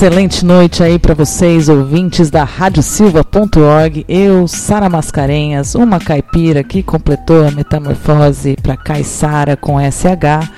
excelente noite aí para vocês, ouvintes da radiosilva.org. Eu, Sara Mascarenhas, uma caipira que completou a metamorfose para Caissara com SH,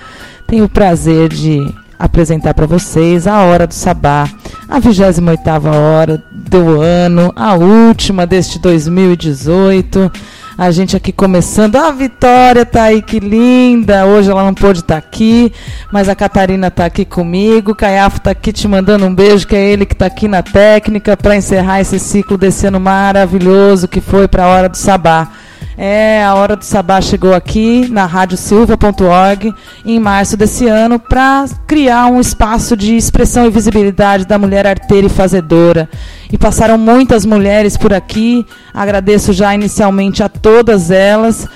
tenho o prazer de apresentar para vocês a Hora do Sabá, a 28ª hora do ano, a última deste 2018 a gente aqui começando. A Vitória tá aí, que linda. Hoje ela não pôde estar tá aqui, mas a Catarina tá aqui comigo. O Caiafo tá aqui te mandando um beijo, que é ele que tá aqui na técnica para encerrar esse ciclo desse ano maravilhoso que foi para a hora do sabá. É, a Hora do Sabá chegou aqui na radiosilva.org em março desse ano para criar um espaço de expressão e visibilidade da mulher arteira e fazedora. E passaram muitas mulheres por aqui. Agradeço já inicialmente a todas elas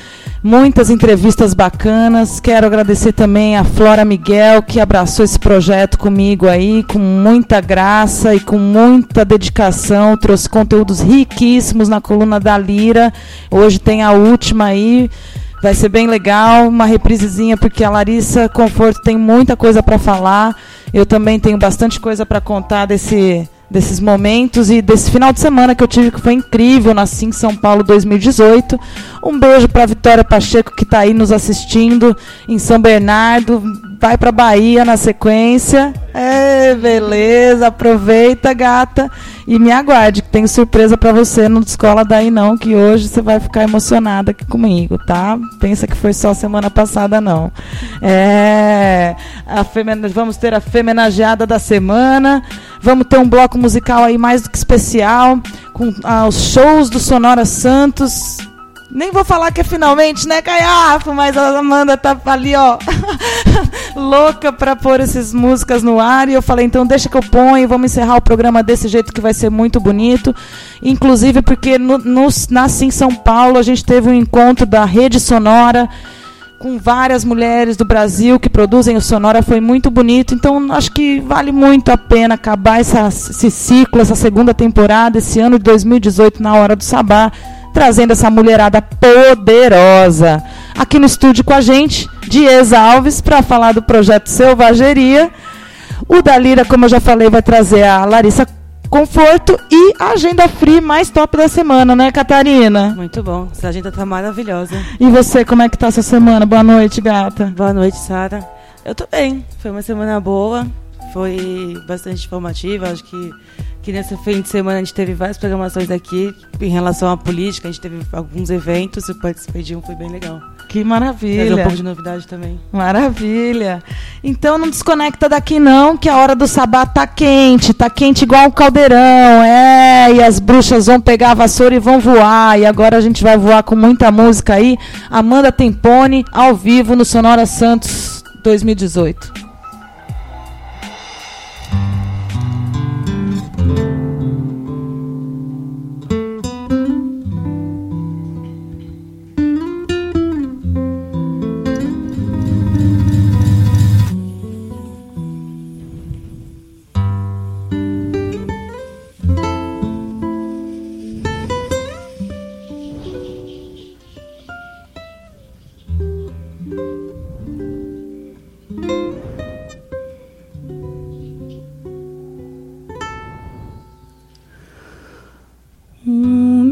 muitas entrevistas bacanas. Quero agradecer também a Flora Miguel, que abraçou esse projeto comigo aí, com muita graça e com muita dedicação. Trouxe conteúdos riquíssimos na coluna da Lira. Hoje tem a última aí. Vai ser bem legal, uma reprisezinha, porque a Larissa Conforto tem muita coisa para falar. Eu também tenho bastante coisa para contar desse desses momentos e desse final de semana que eu tive que foi incrível na Sim São Paulo 2018. Um beijo para Vitória Pacheco que está aí nos assistindo em São Bernardo. Vai para Bahia na sequência. É, beleza, aproveita, gata, e me aguarde, que tenho surpresa para você no Escola Daí Não, que hoje você vai ficar emocionada aqui comigo, tá? Pensa que foi só semana passada, não. É, a vamos ter a femenageada da semana, vamos ter um bloco musical aí mais do que especial, com ah, os shows do Sonora Santos, nem vou falar que é finalmente, né, Caiafo? Mas a Amanda tá ali, ó, louca pra pôr essas músicas no ar. E eu falei, então deixa que eu ponho, vamos encerrar o programa desse jeito que vai ser muito bonito. Inclusive porque no, no, na Sim São Paulo a gente teve um encontro da Rede Sonora com várias mulheres do Brasil que produzem o Sonora, foi muito bonito. Então, acho que vale muito a pena acabar essa, esse ciclo, essa segunda temporada, esse ano de 2018, na Hora do Sabá trazendo essa mulherada poderosa aqui no estúdio com a gente, Dias Alves, para falar do projeto Selvageria. O Dalira, como eu já falei, vai trazer a Larissa Conforto e a agenda free mais top da semana, né, Catarina? Muito bom. Essa agenda tá maravilhosa. E você, como é que tá essa semana? Boa noite, gata. Boa noite, Sara. Eu tô bem. Foi uma semana boa. Foi bastante informativa. Acho que que nesse fim de semana a gente teve várias programações aqui em relação à política, a gente teve alguns eventos, eu participei de um, foi bem legal. Que maravilha. Teve um pouco de novidade também. Maravilha. Então não desconecta daqui não, que a hora do sabá tá quente, tá quente igual um caldeirão, é, e as bruxas vão pegar a vassoura e vão voar, e agora a gente vai voar com muita música aí. Amanda Tempone, ao vivo no Sonora Santos 2018.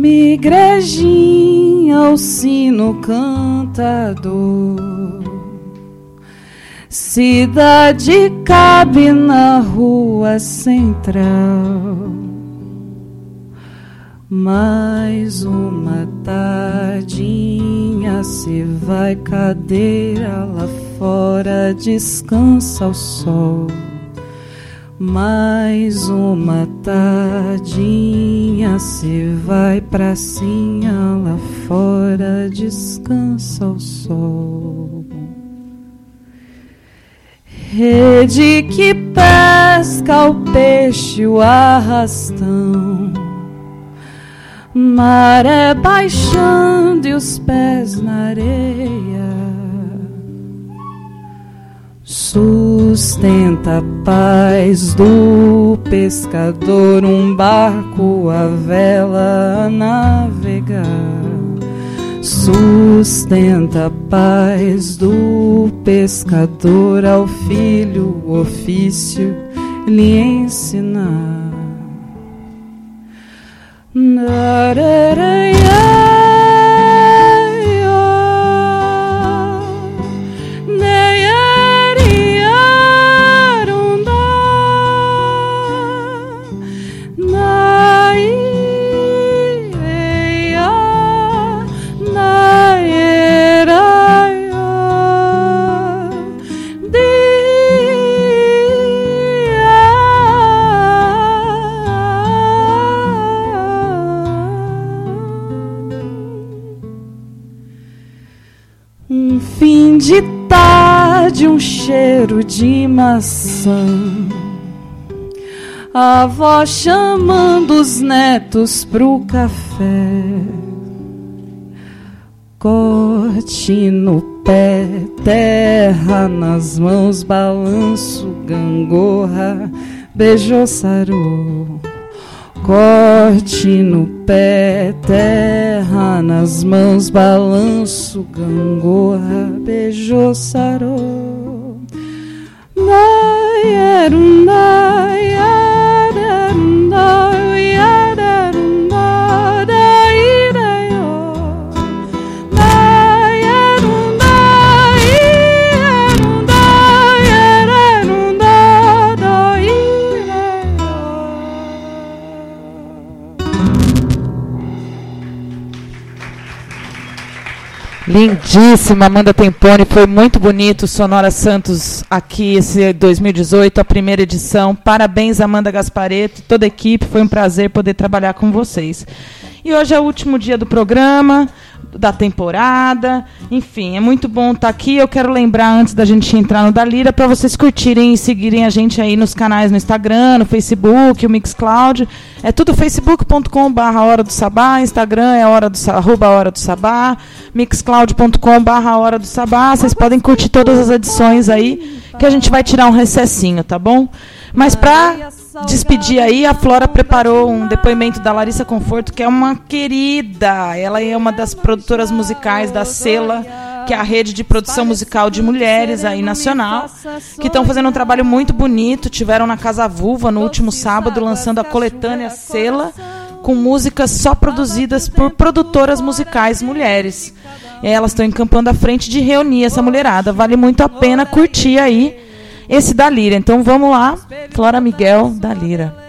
Igrejinha o sino cantador. Cidade cabe na rua central. Mais uma tardinha se vai cadeira lá fora, descansa o sol. Mais uma tardinha se vai pracinha lá fora, descansa o sol. Rede que pesca o peixe, o arrastão. Maré baixando e os pés na areia Sustenta a paz do pescador, um barco a vela a navegar. Sustenta a paz do pescador ao filho o ofício lhe ensinar. Nararaya. De maçã. A avó chamando os netos pro café. Corte no pé, terra nas mãos, balanço, gangorra, beijou sarou corte no pé, terra nas mãos, balanço, gangorra, beijou, sarou. Yarunda, yarunda, yarunda. Lindíssima, Amanda Tempone, foi muito bonito. Sonora Santos aqui, esse 2018, a primeira edição. Parabéns, Amanda Gaspareto, toda a equipe. Foi um prazer poder trabalhar com vocês. E hoje é o último dia do programa da temporada. Enfim, é muito bom estar tá aqui. Eu quero lembrar, antes da gente entrar no Dalira, para vocês curtirem e seguirem a gente aí nos canais no Instagram, no Facebook, o Mixcloud. É tudo facebook.com.br Hora do Sabá, Instagram é hora do, arroba Hora do Sabá, mixcloud.com.br Hora do Sabá. Vocês podem curtir todas as edições aí, que a gente vai tirar um recessinho, tá bom? Mas para despedir aí, a Flora preparou um depoimento da Larissa Conforto, que é uma querida. Ela é uma das produtoras musicais da Sela, que é a rede de produção musical de mulheres aí nacional, que estão fazendo um trabalho muito bonito. Tiveram na Casa Vulva no último sábado lançando a coletânea Sela com músicas só produzidas por produtoras musicais mulheres. Elas estão encampando à frente de reunir essa mulherada. Vale muito a pena curtir aí esse da Lira. Então vamos lá, Flora Miguel da Lira.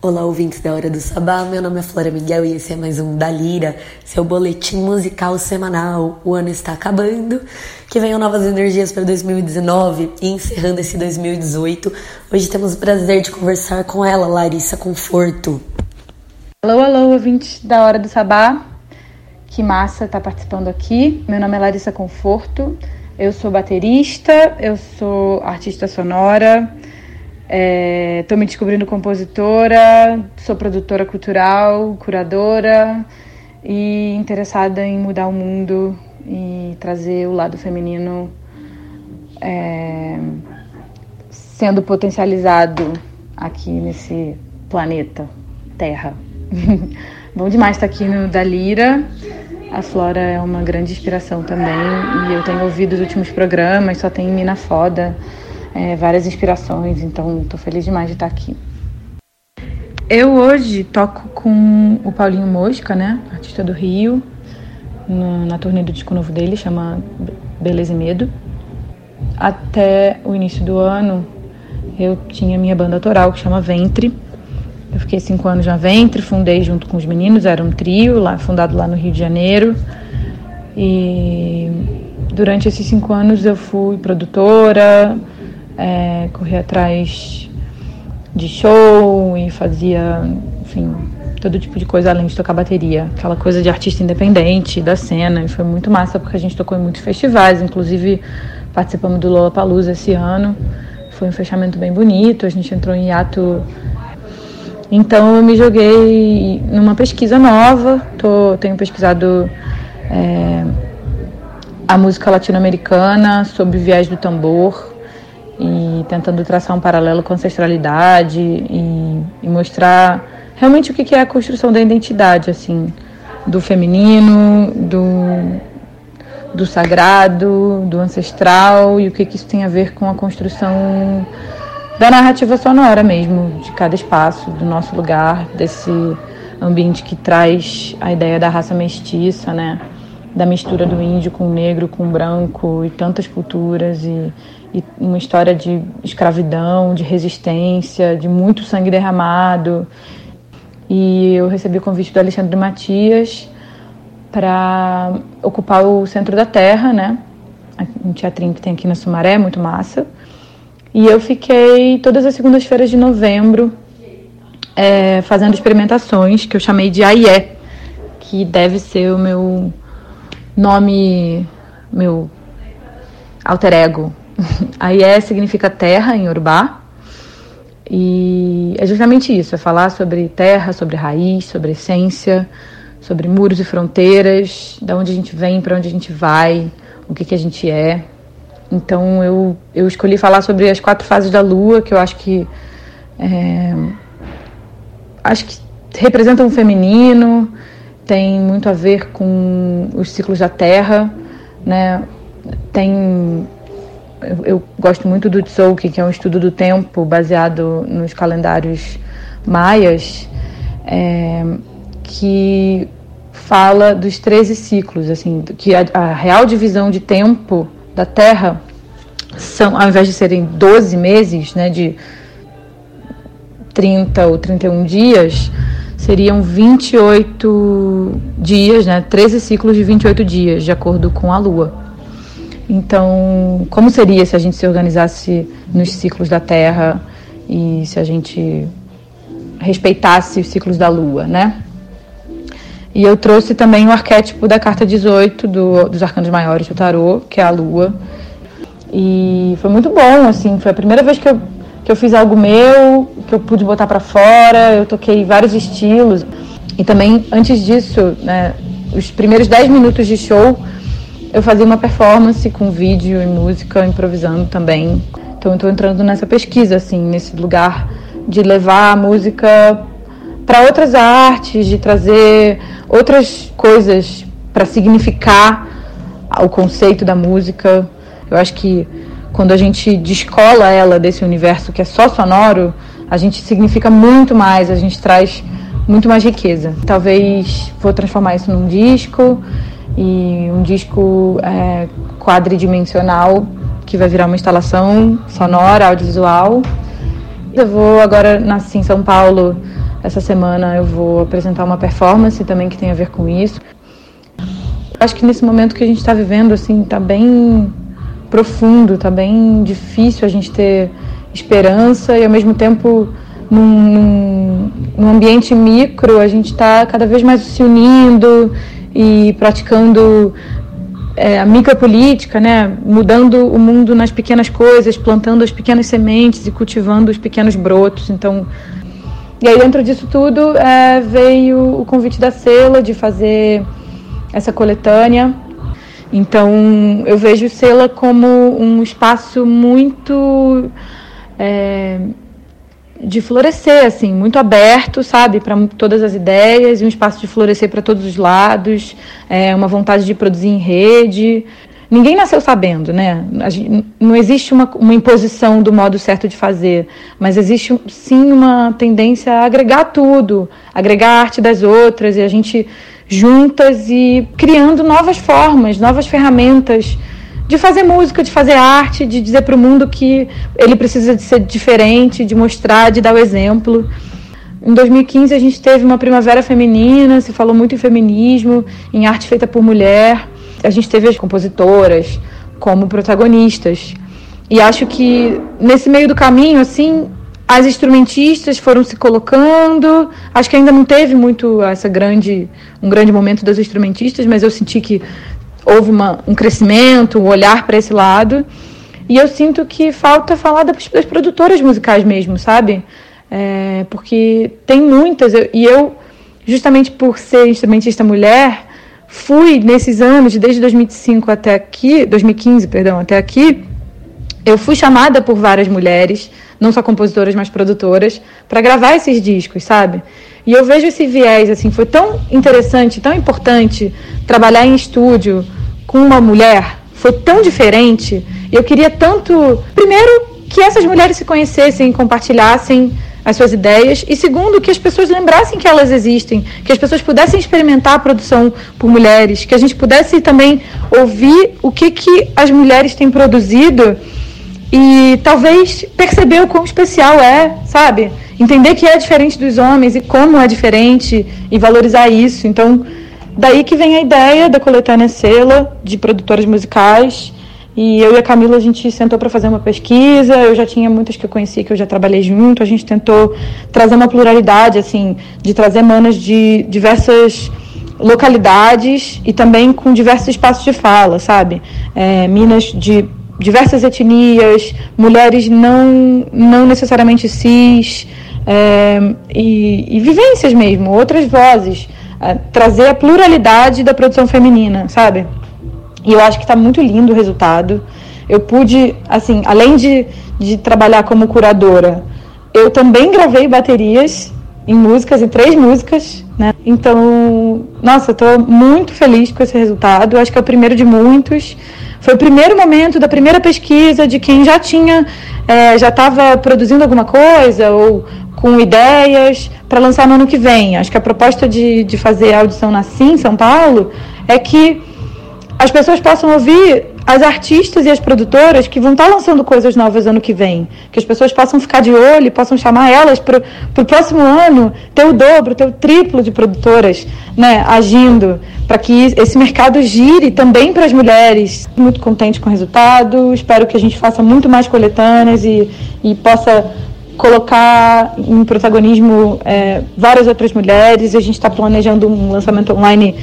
Olá, ouvintes da Hora do Sabá. Meu nome é Flora Miguel e esse é mais um da Lira, seu boletim musical semanal. O ano está acabando, que venham novas energias para 2019 e encerrando esse 2018. Hoje temos o prazer de conversar com ela, Larissa Conforto. Alô, alô, ouvintes da Hora do Sabá. Que massa estar tá participando aqui. Meu nome é Larissa Conforto. Eu sou baterista, eu sou artista sonora, estou é, me descobrindo compositora, sou produtora cultural, curadora e interessada em mudar o mundo e trazer o lado feminino é, sendo potencializado aqui nesse planeta Terra. Bom demais estar aqui no Dalira. A Flora é uma grande inspiração também e eu tenho ouvido os últimos programas, só tem mina foda, é, várias inspirações, então estou feliz demais de estar aqui. Eu hoje toco com o Paulinho Mosca, né, artista do Rio, na, na turnê do disco novo dele, chama Beleza e Medo. Até o início do ano eu tinha minha banda autoral que chama Ventre, eu fiquei cinco anos na Ventre, fundei junto com os meninos, era um trio, lá, fundado lá no Rio de Janeiro. E durante esses cinco anos eu fui produtora, é, corri atrás de show e fazia, enfim, todo tipo de coisa além de tocar bateria. Aquela coisa de artista independente da cena. E foi muito massa porque a gente tocou em muitos festivais, inclusive participamos do Lollapalooza esse ano. Foi um fechamento bem bonito, a gente entrou em hiato então eu me joguei numa pesquisa nova, tô, tenho pesquisado é, a música latino-americana sob viés do tambor e tentando traçar um paralelo com a ancestralidade e, e mostrar realmente o que é a construção da identidade, assim, do feminino, do, do sagrado, do ancestral e o que isso tem a ver com a construção da narrativa sonora mesmo, de cada espaço, do nosso lugar, desse ambiente que traz a ideia da raça mestiça, né? Da mistura do índio com o negro, com o branco e tantas culturas e, e uma história de escravidão, de resistência, de muito sangue derramado. E eu recebi o convite do Alexandre Matias para ocupar o centro da Terra, né? Um teatrinho que tem aqui na Sumaré, muito massa. E eu fiquei todas as segundas-feiras de novembro é, fazendo experimentações que eu chamei de AIE, que deve ser o meu nome, meu alter ego. AIE significa terra em Urubá. E é justamente isso, é falar sobre terra, sobre raiz, sobre essência, sobre muros e fronteiras, da onde a gente vem, para onde a gente vai, o que, que a gente é. Então eu, eu escolhi falar sobre as quatro fases da Lua, que eu acho que é, acho que representam o feminino, tem muito a ver com os ciclos da Terra, né? Tem eu, eu gosto muito do Tzolk'in, que é um estudo do tempo baseado nos calendários maias, é, que fala dos 13 ciclos, assim, que a, a real divisão de tempo da Terra são, ao invés de serem 12 meses, né, de 30 ou 31 dias, seriam 28 dias, né, 13 ciclos de 28 dias, de acordo com a Lua. Então, como seria se a gente se organizasse nos ciclos da Terra e se a gente respeitasse os ciclos da Lua, né? E eu trouxe também o arquétipo da carta 18 do, dos arcanos maiores do tarô, que é a lua. E foi muito bom, assim, foi a primeira vez que eu, que eu fiz algo meu, que eu pude botar para fora, eu toquei vários estilos. E também, antes disso, né, os primeiros 10 minutos de show, eu fazia uma performance com vídeo e música, improvisando também. Então eu estou entrando nessa pesquisa, assim, nesse lugar de levar a música para outras artes, de trazer outras coisas para significar o conceito da música. Eu acho que quando a gente descola ela desse universo que é só sonoro, a gente significa muito mais, a gente traz muito mais riqueza. Talvez vou transformar isso num disco e um disco é, quadridimensional que vai virar uma instalação sonora, audiovisual. Eu vou agora nasci em São Paulo essa semana eu vou apresentar uma performance também que tem a ver com isso. Acho que nesse momento que a gente está vivendo, assim, está bem profundo, está bem difícil a gente ter esperança e ao mesmo tempo num, num ambiente micro a gente está cada vez mais se unindo e praticando é, a micropolítica, né? mudando o mundo nas pequenas coisas, plantando as pequenas sementes e cultivando os pequenos brotos. Então, e aí, dentro disso tudo, é, veio o convite da Sela de fazer essa coletânea. Então, eu vejo Sela como um espaço muito é, de florescer, assim, muito aberto, sabe, para todas as ideias, e um espaço de florescer para todos os lados, é, uma vontade de produzir em rede. Ninguém nasceu sabendo, né? Não existe uma, uma imposição do modo certo de fazer, mas existe sim uma tendência a agregar tudo, agregar a arte das outras e a gente juntas e criando novas formas, novas ferramentas de fazer música, de fazer arte, de dizer para o mundo que ele precisa de ser diferente, de mostrar, de dar o exemplo. Em 2015 a gente teve uma primavera feminina, se falou muito em feminismo, em arte feita por mulher a gente teve as compositoras como protagonistas. E acho que nesse meio do caminho, assim, as instrumentistas foram se colocando. Acho que ainda não teve muito essa grande, um grande momento das instrumentistas, mas eu senti que houve uma, um crescimento, um olhar para esse lado. E eu sinto que falta falar das, das produtoras musicais mesmo, sabe? É, porque tem muitas, eu, e eu, justamente por ser instrumentista mulher, fui nesses anos, desde 2005 até aqui, 2015, perdão, até aqui, eu fui chamada por várias mulheres, não só compositoras, mas produtoras, para gravar esses discos, sabe? E eu vejo esse viés, assim, foi tão interessante, tão importante trabalhar em estúdio com uma mulher, foi tão diferente. Eu queria tanto, primeiro, que essas mulheres se conhecessem, compartilhassem as suas ideias e segundo que as pessoas lembrassem que elas existem, que as pessoas pudessem experimentar a produção por mulheres, que a gente pudesse também ouvir o que que as mulheres têm produzido e talvez perceber o quão especial é, sabe? Entender que é diferente dos homens e como é diferente e valorizar isso. Então, daí que vem a ideia da coletânea Sela de produtoras musicais. E eu e a Camila a gente sentou para fazer uma pesquisa. Eu já tinha muitas que eu conhecia que eu já trabalhei junto. A gente tentou trazer uma pluralidade assim, de trazer manas de diversas localidades e também com diversos espaços de fala, sabe? É, minas de diversas etnias, mulheres não, não necessariamente cis, é, e, e, vivências mesmo, outras vozes. É, trazer a pluralidade da produção feminina, sabe? E eu acho que está muito lindo o resultado. Eu pude, assim, além de, de trabalhar como curadora, eu também gravei baterias em músicas, em três músicas, né? Então, nossa, estou muito feliz com esse resultado. Acho que é o primeiro de muitos. Foi o primeiro momento da primeira pesquisa de quem já tinha, é, já estava produzindo alguma coisa ou com ideias para lançar no ano que vem. Acho que a proposta de, de fazer a audição na Sim, São Paulo, é que as pessoas possam ouvir as artistas e as produtoras que vão estar lançando coisas novas ano que vem. Que as pessoas possam ficar de olho, possam chamar elas para o próximo ano ter o dobro, ter o triplo de produtoras né, agindo, para que esse mercado gire também para as mulheres. Muito contente com o resultado, espero que a gente faça muito mais coletâneas e, e possa colocar em protagonismo é, várias outras mulheres. A gente está planejando um lançamento online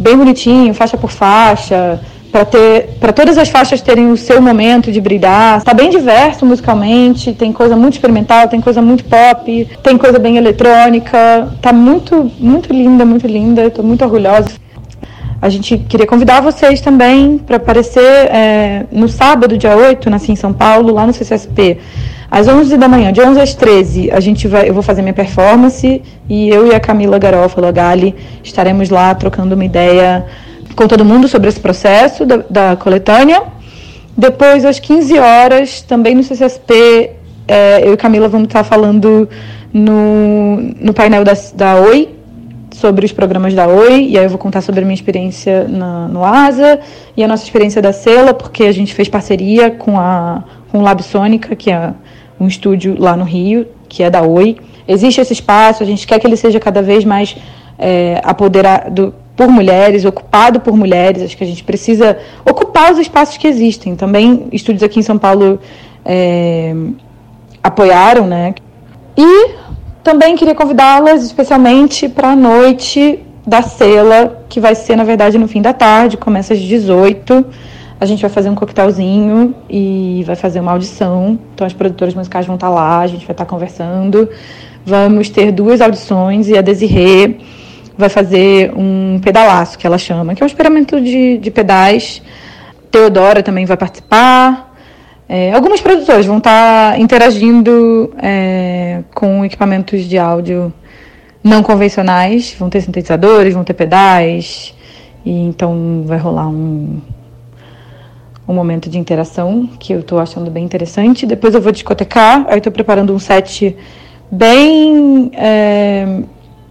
bem bonitinho, faixa por faixa para ter para todas as faixas terem o seu momento de brilhar. Está bem diverso musicalmente, tem coisa muito experimental, tem coisa muito pop, tem coisa bem eletrônica. Tá muito muito linda, muito linda. Estou muito orgulhosa. A gente queria convidar vocês também para aparecer é, no sábado, dia 8, nasci em São Paulo, lá no CCSP, às 11 da manhã, de 11 às 13, a gente vai, eu vou fazer minha performance e eu e a Camila Garofalo, a Gali, estaremos lá trocando uma ideia com todo mundo sobre esse processo da, da coletânea. Depois, às 15 horas, também no CCSP, é, eu e Camila vamos estar falando no, no painel da, da Oi, sobre os programas da Oi, e aí eu vou contar sobre a minha experiência na, no ASA e a nossa experiência da Sela, porque a gente fez parceria com a com o Lab Sônica, que é um estúdio lá no Rio, que é da Oi. Existe esse espaço, a gente quer que ele seja cada vez mais é, apoderado por mulheres, ocupado por mulheres. Acho que a gente precisa ocupar os espaços que existem. Também estúdios aqui em São Paulo é, apoiaram, né? E também queria convidá-las especialmente para a noite da Cela, que vai ser, na verdade, no fim da tarde, começa às 18 a gente vai fazer um coquetelzinho e vai fazer uma audição. Então as produtoras musicais vão estar lá, a gente vai estar conversando. Vamos ter duas audições e a Desirê vai fazer um pedalaço, que ela chama, que é um experimento de, de pedais. Teodora também vai participar. É, algumas produtoras vão estar interagindo é, com equipamentos de áudio não convencionais. Vão ter sintetizadores, vão ter pedais. E então vai rolar um, um momento de interação que eu estou achando bem interessante. Depois eu vou discotecar, aí estou preparando um set bem é,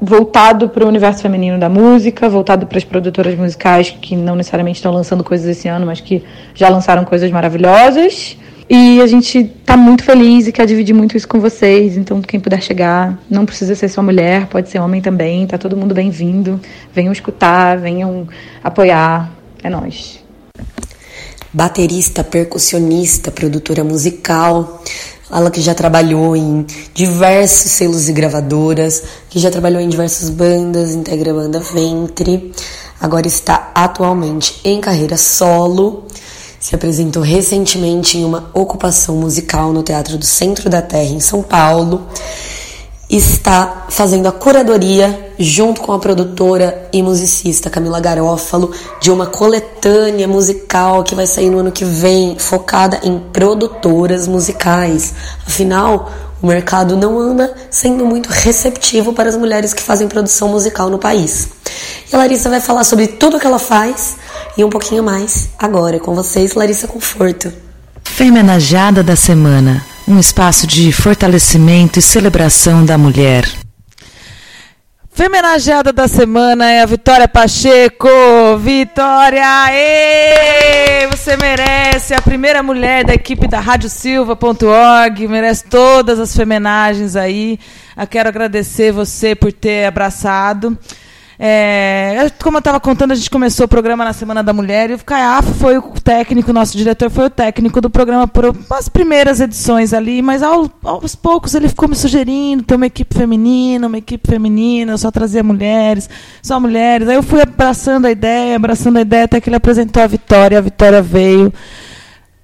voltado para o universo feminino da música, voltado para as produtoras musicais que não necessariamente estão lançando coisas esse ano, mas que já lançaram coisas maravilhosas. E a gente está muito feliz e quer dividir muito isso com vocês. Então, quem puder chegar, não precisa ser só mulher, pode ser homem também. Tá todo mundo bem-vindo. Venham escutar, venham apoiar. É nós baterista, percussionista, produtora musical. Ela que já trabalhou em diversos selos e gravadoras, que já trabalhou em diversas bandas, integra a banda Ventre, agora está atualmente em carreira solo. Se apresentou recentemente em uma ocupação musical no Teatro do Centro da Terra, em São Paulo está fazendo a curadoria junto com a produtora e musicista Camila Garófalo de uma coletânea musical que vai sair no ano que vem, focada em produtoras musicais. Afinal, o mercado não anda sendo muito receptivo para as mulheres que fazem produção musical no país. E a Larissa vai falar sobre tudo o que ela faz e um pouquinho mais agora com vocês, Larissa Conforto. Femenajada da semana um espaço de fortalecimento e celebração da mulher. Femenageada da semana é a Vitória Pacheco. Vitória, aê! Você merece a primeira mulher da equipe da RádioSilva.org, merece todas as femenagens aí. Eu quero agradecer você por ter abraçado. É, como eu estava contando, a gente começou o programa na Semana da Mulher e o Caiafo foi o técnico, nosso diretor foi o técnico do programa por as primeiras edições ali, mas ao, aos poucos ele ficou me sugerindo ter uma equipe feminina, uma equipe feminina, só trazer mulheres, só mulheres. Aí eu fui abraçando a ideia, abraçando a ideia, até que ele apresentou a Vitória, a Vitória veio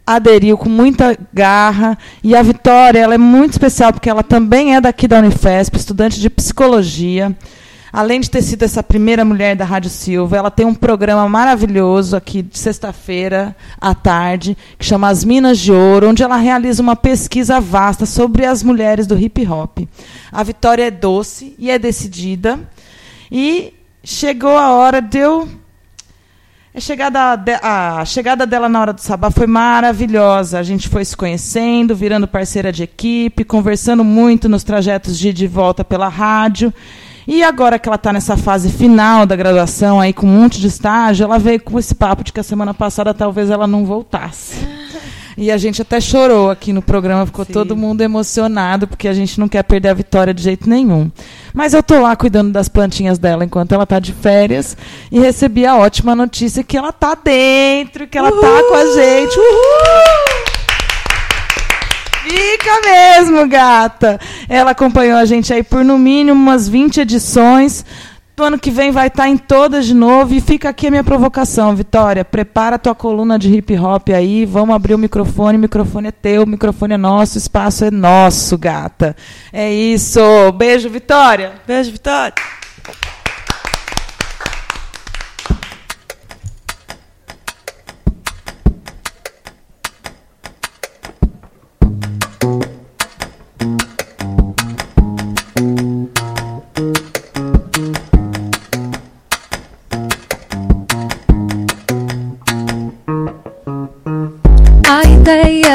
aderiu com muita garra e a Vitória ela é muito especial porque ela também é daqui da Unifesp, estudante de psicologia além de ter sido essa primeira mulher da Rádio Silva, ela tem um programa maravilhoso aqui de sexta-feira à tarde, que chama As Minas de Ouro, onde ela realiza uma pesquisa vasta sobre as mulheres do hip hop. A Vitória é doce e é decidida. E chegou a hora de eu a chegada, de, a chegada dela na hora do sabá foi maravilhosa. A gente foi se conhecendo, virando parceira de equipe, conversando muito nos trajetos de de volta pela rádio. E agora que ela está nessa fase final da graduação, aí com um monte de estágio, ela veio com esse papo de que a semana passada talvez ela não voltasse. E a gente até chorou aqui no programa, ficou Sim. todo mundo emocionado, porque a gente não quer perder a vitória de jeito nenhum. Mas eu estou lá cuidando das plantinhas dela enquanto ela está de férias e recebi a ótima notícia que ela está dentro, que ela está com a gente. Uhul! Fica mesmo, gata. Ela acompanhou a gente aí por no mínimo umas 20 edições. Do ano que vem vai estar em todas de novo. E fica aqui a minha provocação, Vitória. Prepara a tua coluna de hip hop aí. Vamos abrir o microfone. O microfone é teu, o microfone é nosso, o espaço é nosso, gata. É isso. Beijo, Vitória. Beijo, Vitória.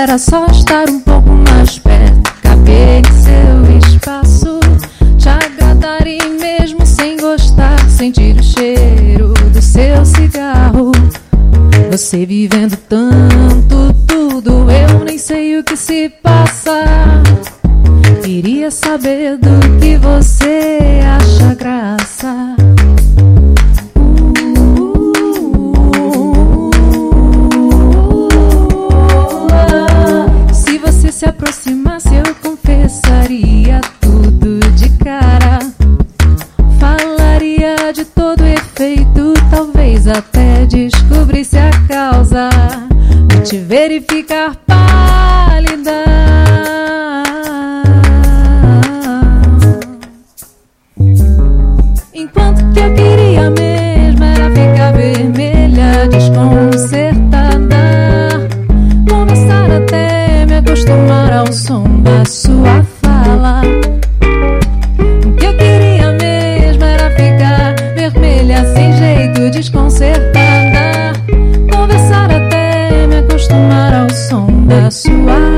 Era só estar um pouco mais perto, caber em seu espaço, te agradar e mesmo sem gostar, sentir o cheiro do seu cigarro. Você vivendo tanto, tudo, eu nem sei o que se passa. Queria saber do que você acha graça. Se aproximasse, eu confessaria tudo de cara. Falaria de todo efeito, talvez até descobrisse a causa de te verificar pálida. Da sua fala. O que eu queria mesmo era ficar vermelha, sem jeito, desconcertada. Conversar até me acostumar ao som da sua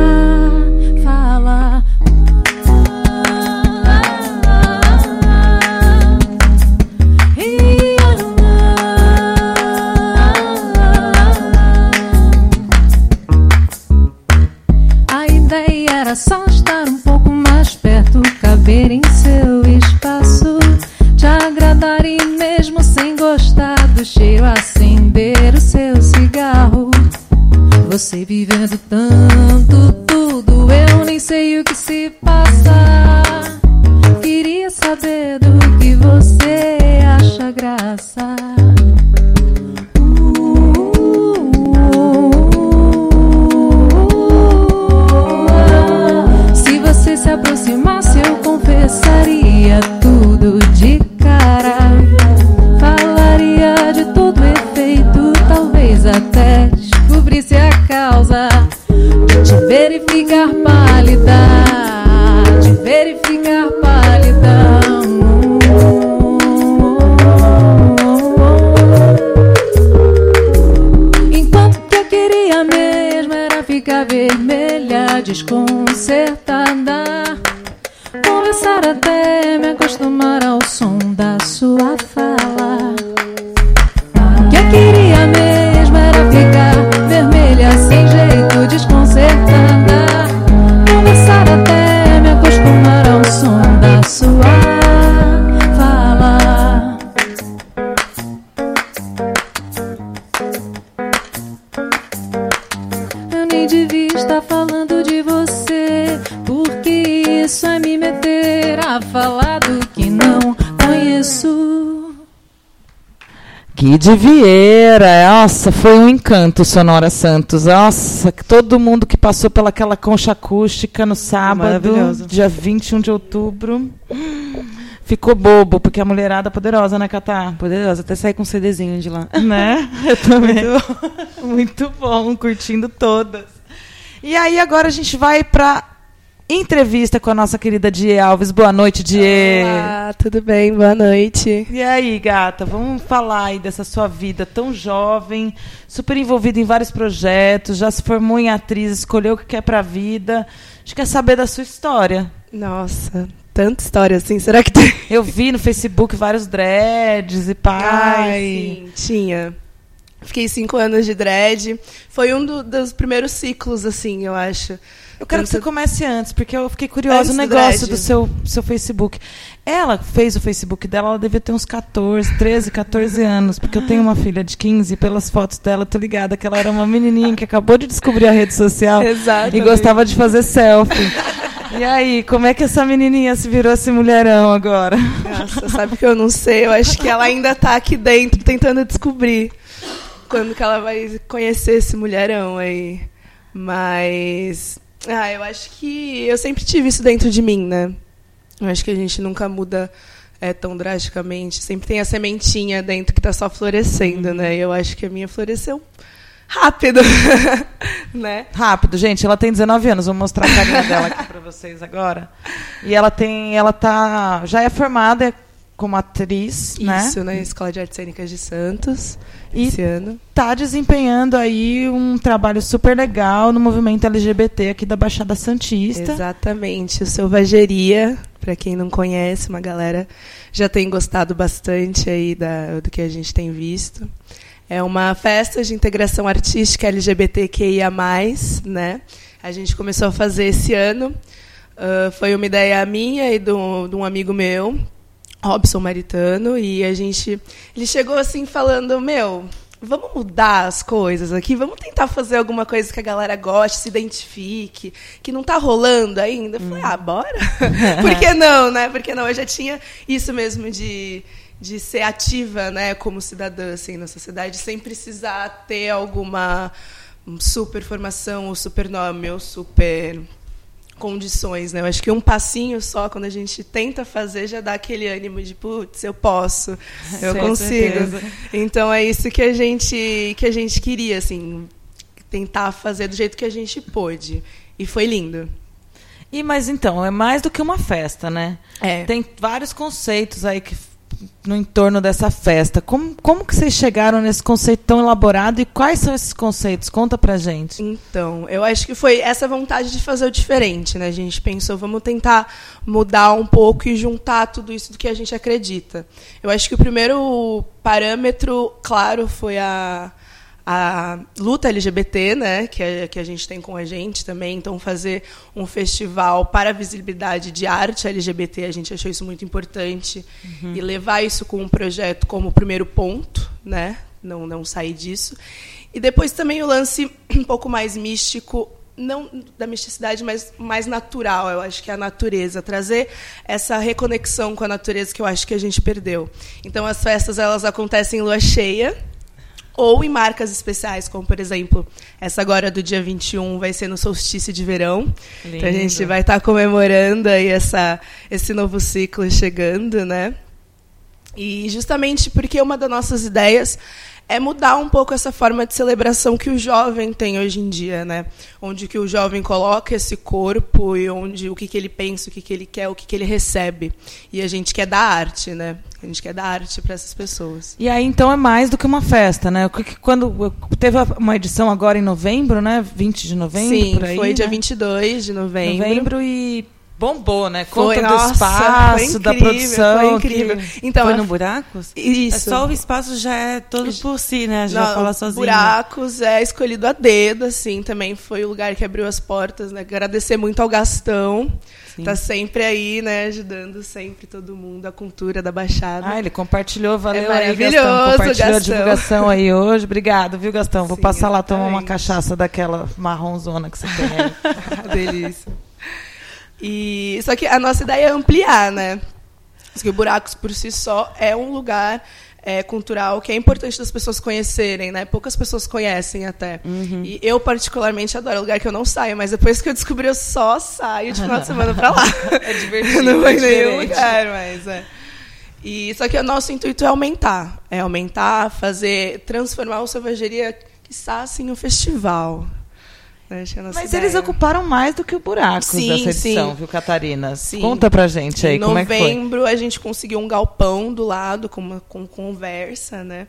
Você vivendo tanto, tudo, eu nem sei o que se passa. Guide Vieira, nossa, foi um encanto Sonora Santos. Nossa, todo mundo que passou pelaquela concha acústica no sábado, dia 21 de outubro, ficou bobo, porque a mulherada é poderosa, né, Catá? Poderosa, até sair com um CDzinho de lá. Né? Eu também. Muito bom, curtindo todas. E aí agora a gente vai para entrevista com a nossa querida Die Alves. Boa noite, Die. Olá, tudo bem? Boa noite. E aí, gata, vamos falar aí dessa sua vida tão jovem, super envolvida em vários projetos, já se formou em atriz, escolheu o que quer pra vida. A gente quer saber da sua história. Nossa, tanta história assim. Será que tem? Eu vi no Facebook vários dreads e pai. Ai, sim, tinha. Fiquei cinco anos de dread. Foi um do- dos primeiros ciclos, assim, eu acho. Eu quero que você Tanto- comece antes, porque eu fiquei curiosa Antes do negócio dread. do seu, seu Facebook. Ela fez o Facebook dela, ela devia ter uns 14, 13, 14 anos, porque eu tenho uma filha de 15, e pelas fotos dela, eu tô ligada que ela era uma menininha que acabou de descobrir a rede social Exatamente. e gostava de fazer selfie. E aí, como é que essa menininha se virou esse mulherão agora? Nossa, sabe que eu não sei? Eu acho que ela ainda tá aqui dentro tentando descobrir quando que ela vai conhecer esse mulherão aí. Mas. Ah, eu acho que eu sempre tive isso dentro de mim, né? Eu acho que a gente nunca muda é, tão drasticamente. Sempre tem a sementinha dentro que tá só florescendo, né? E eu acho que a minha floresceu rápido, né? Rápido, gente, ela tem 19 anos, vou mostrar a carinha dela aqui pra vocês agora. E ela tem, ela tá, já é formada como atriz, né? Isso, na Escola de Artes Cênicas de Santos, E esse ano. tá desempenhando aí um trabalho super legal no movimento LGBT aqui da Baixada Santista. Exatamente, o Selvageria, para quem não conhece, uma galera já tem gostado bastante aí da, do que a gente tem visto. É uma festa de integração artística LGBTQIA+, né? A gente começou a fazer esse ano. Ah, foi uma ideia minha e do, de um amigo meu, Robson Maritano, e a gente... Ele chegou assim falando, meu, vamos mudar as coisas aqui, vamos tentar fazer alguma coisa que a galera goste, se identifique, que não tá rolando ainda. Eu falei, ah, bora? Por que não, né? Por que não? Eu já tinha isso mesmo de, de ser ativa, né, como cidadã, assim, na sociedade, sem precisar ter alguma super formação, ou super nome, ou super condições, né? Eu acho que um passinho só, quando a gente tenta fazer, já dá aquele ânimo de, putz, eu posso, eu consigo. Então é isso que a gente que a gente queria, assim, tentar fazer do jeito que a gente pôde. E foi lindo. E mas então, é mais do que uma festa, né? É. Tem vários conceitos aí que no entorno dessa festa. Como, como que vocês chegaram nesse conceito tão elaborado e quais são esses conceitos? Conta pra gente. Então, eu acho que foi essa vontade de fazer o diferente, né? A gente pensou, vamos tentar mudar um pouco e juntar tudo isso do que a gente acredita. Eu acho que o primeiro parâmetro, claro, foi a, a luta LGBT, né? Que a, que a gente tem com a gente também. Então, fazer um festival para a visibilidade de arte LGBT, a gente achou isso muito importante. E levar isso com um projeto como primeiro ponto, né? Não, não sair disso. E depois também o lance um pouco mais místico, não da misticidade, mas mais natural, eu acho que é a natureza, trazer essa reconexão com a natureza que eu acho que a gente perdeu. Então as festas elas acontecem em lua cheia ou em marcas especiais, como por exemplo, essa agora do dia 21 vai ser no solstício de verão. Então a gente Lindo. vai estar comemorando aí essa esse novo ciclo chegando, né? E justamente porque uma das nossas ideias é mudar um pouco essa forma de celebração que o jovem tem hoje em dia, né? Onde que o jovem coloca esse corpo e onde o que, que ele pensa, o que, que ele quer, o que, que ele recebe. E a gente quer dar arte, né? A gente quer dar arte para essas pessoas. E aí então é mais do que uma festa, né? Quando teve uma edição agora em novembro, né? 20 de novembro, Sim, aí, foi dia né? 22 de novembro. Novembro e bombou, né? Foi, Conta nossa, do espaço, foi incrível, da produção. Foi incrível. que- Então, Foi a- no Buracos? Isso. É só o espaço já é todo por si, né? Já Não, fala sozinho. Buracos é escolhido a dedo, assim, também foi o lugar que abriu as portas, né? Agradecer muito ao Gastão, Sim. tá sempre aí, né, ajudando sempre todo mundo, a cultura da Baixada. Ah, ele compartilhou, valeu É aí, Gastão. maravilhoso, Compartilhou a Gastão. divulgação aí hoje. Obrigado, viu, Gastão? Vou Sim, passar lá tomar uma cachaça daquela marronzona que você tem aí. Delícia. E só que a nossa ideia é ampliar, né? Porque o Buracos por si só é um lugar é, cultural que é importante das pessoas conhecerem, né? Poucas pessoas conhecem até. E eu particularmente adoro lugar que eu não saio, mas depois que eu descobri eu só saio de final de semana pra lá. É divertido, não vai é nenhum lugar, mas é. E só que o nosso intuito é aumentar, é aumentar, fazer, transformar o Selvageria, quiçá assim, um festival. Nossa Mas eles ideia. ocuparam mais do que o buraco Sim, dessa edição, sim. viu, Catarina? Sim. Conta pra gente aí em como é que foi. novembro a gente conseguiu um galpão do lado com uma com conversa, né?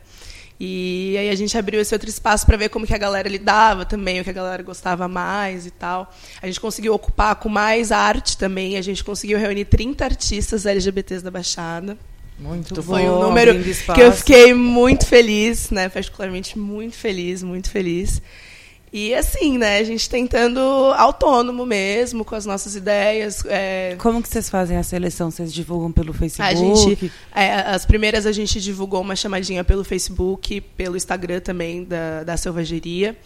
E aí a gente abriu esse outro espaço para ver como que a galera lidava também, o que a galera gostava mais e tal. A gente conseguiu ocupar com mais arte também, a gente conseguiu reunir 30 artistas LGBTs da Baixada. Muito Foi bom. um número que eu fiquei muito feliz, né? Particularmente muito feliz, muito feliz. E assim, né? A gente tentando autônomo mesmo, com as nossas ideias. é, Como que vocês fazem a seleção? Vocês divulgam pelo Facebook? a gente, é, as primeiras a gente divulgou uma chamadinha pelo Facebook, pelo Instagram também da, da Selvageria.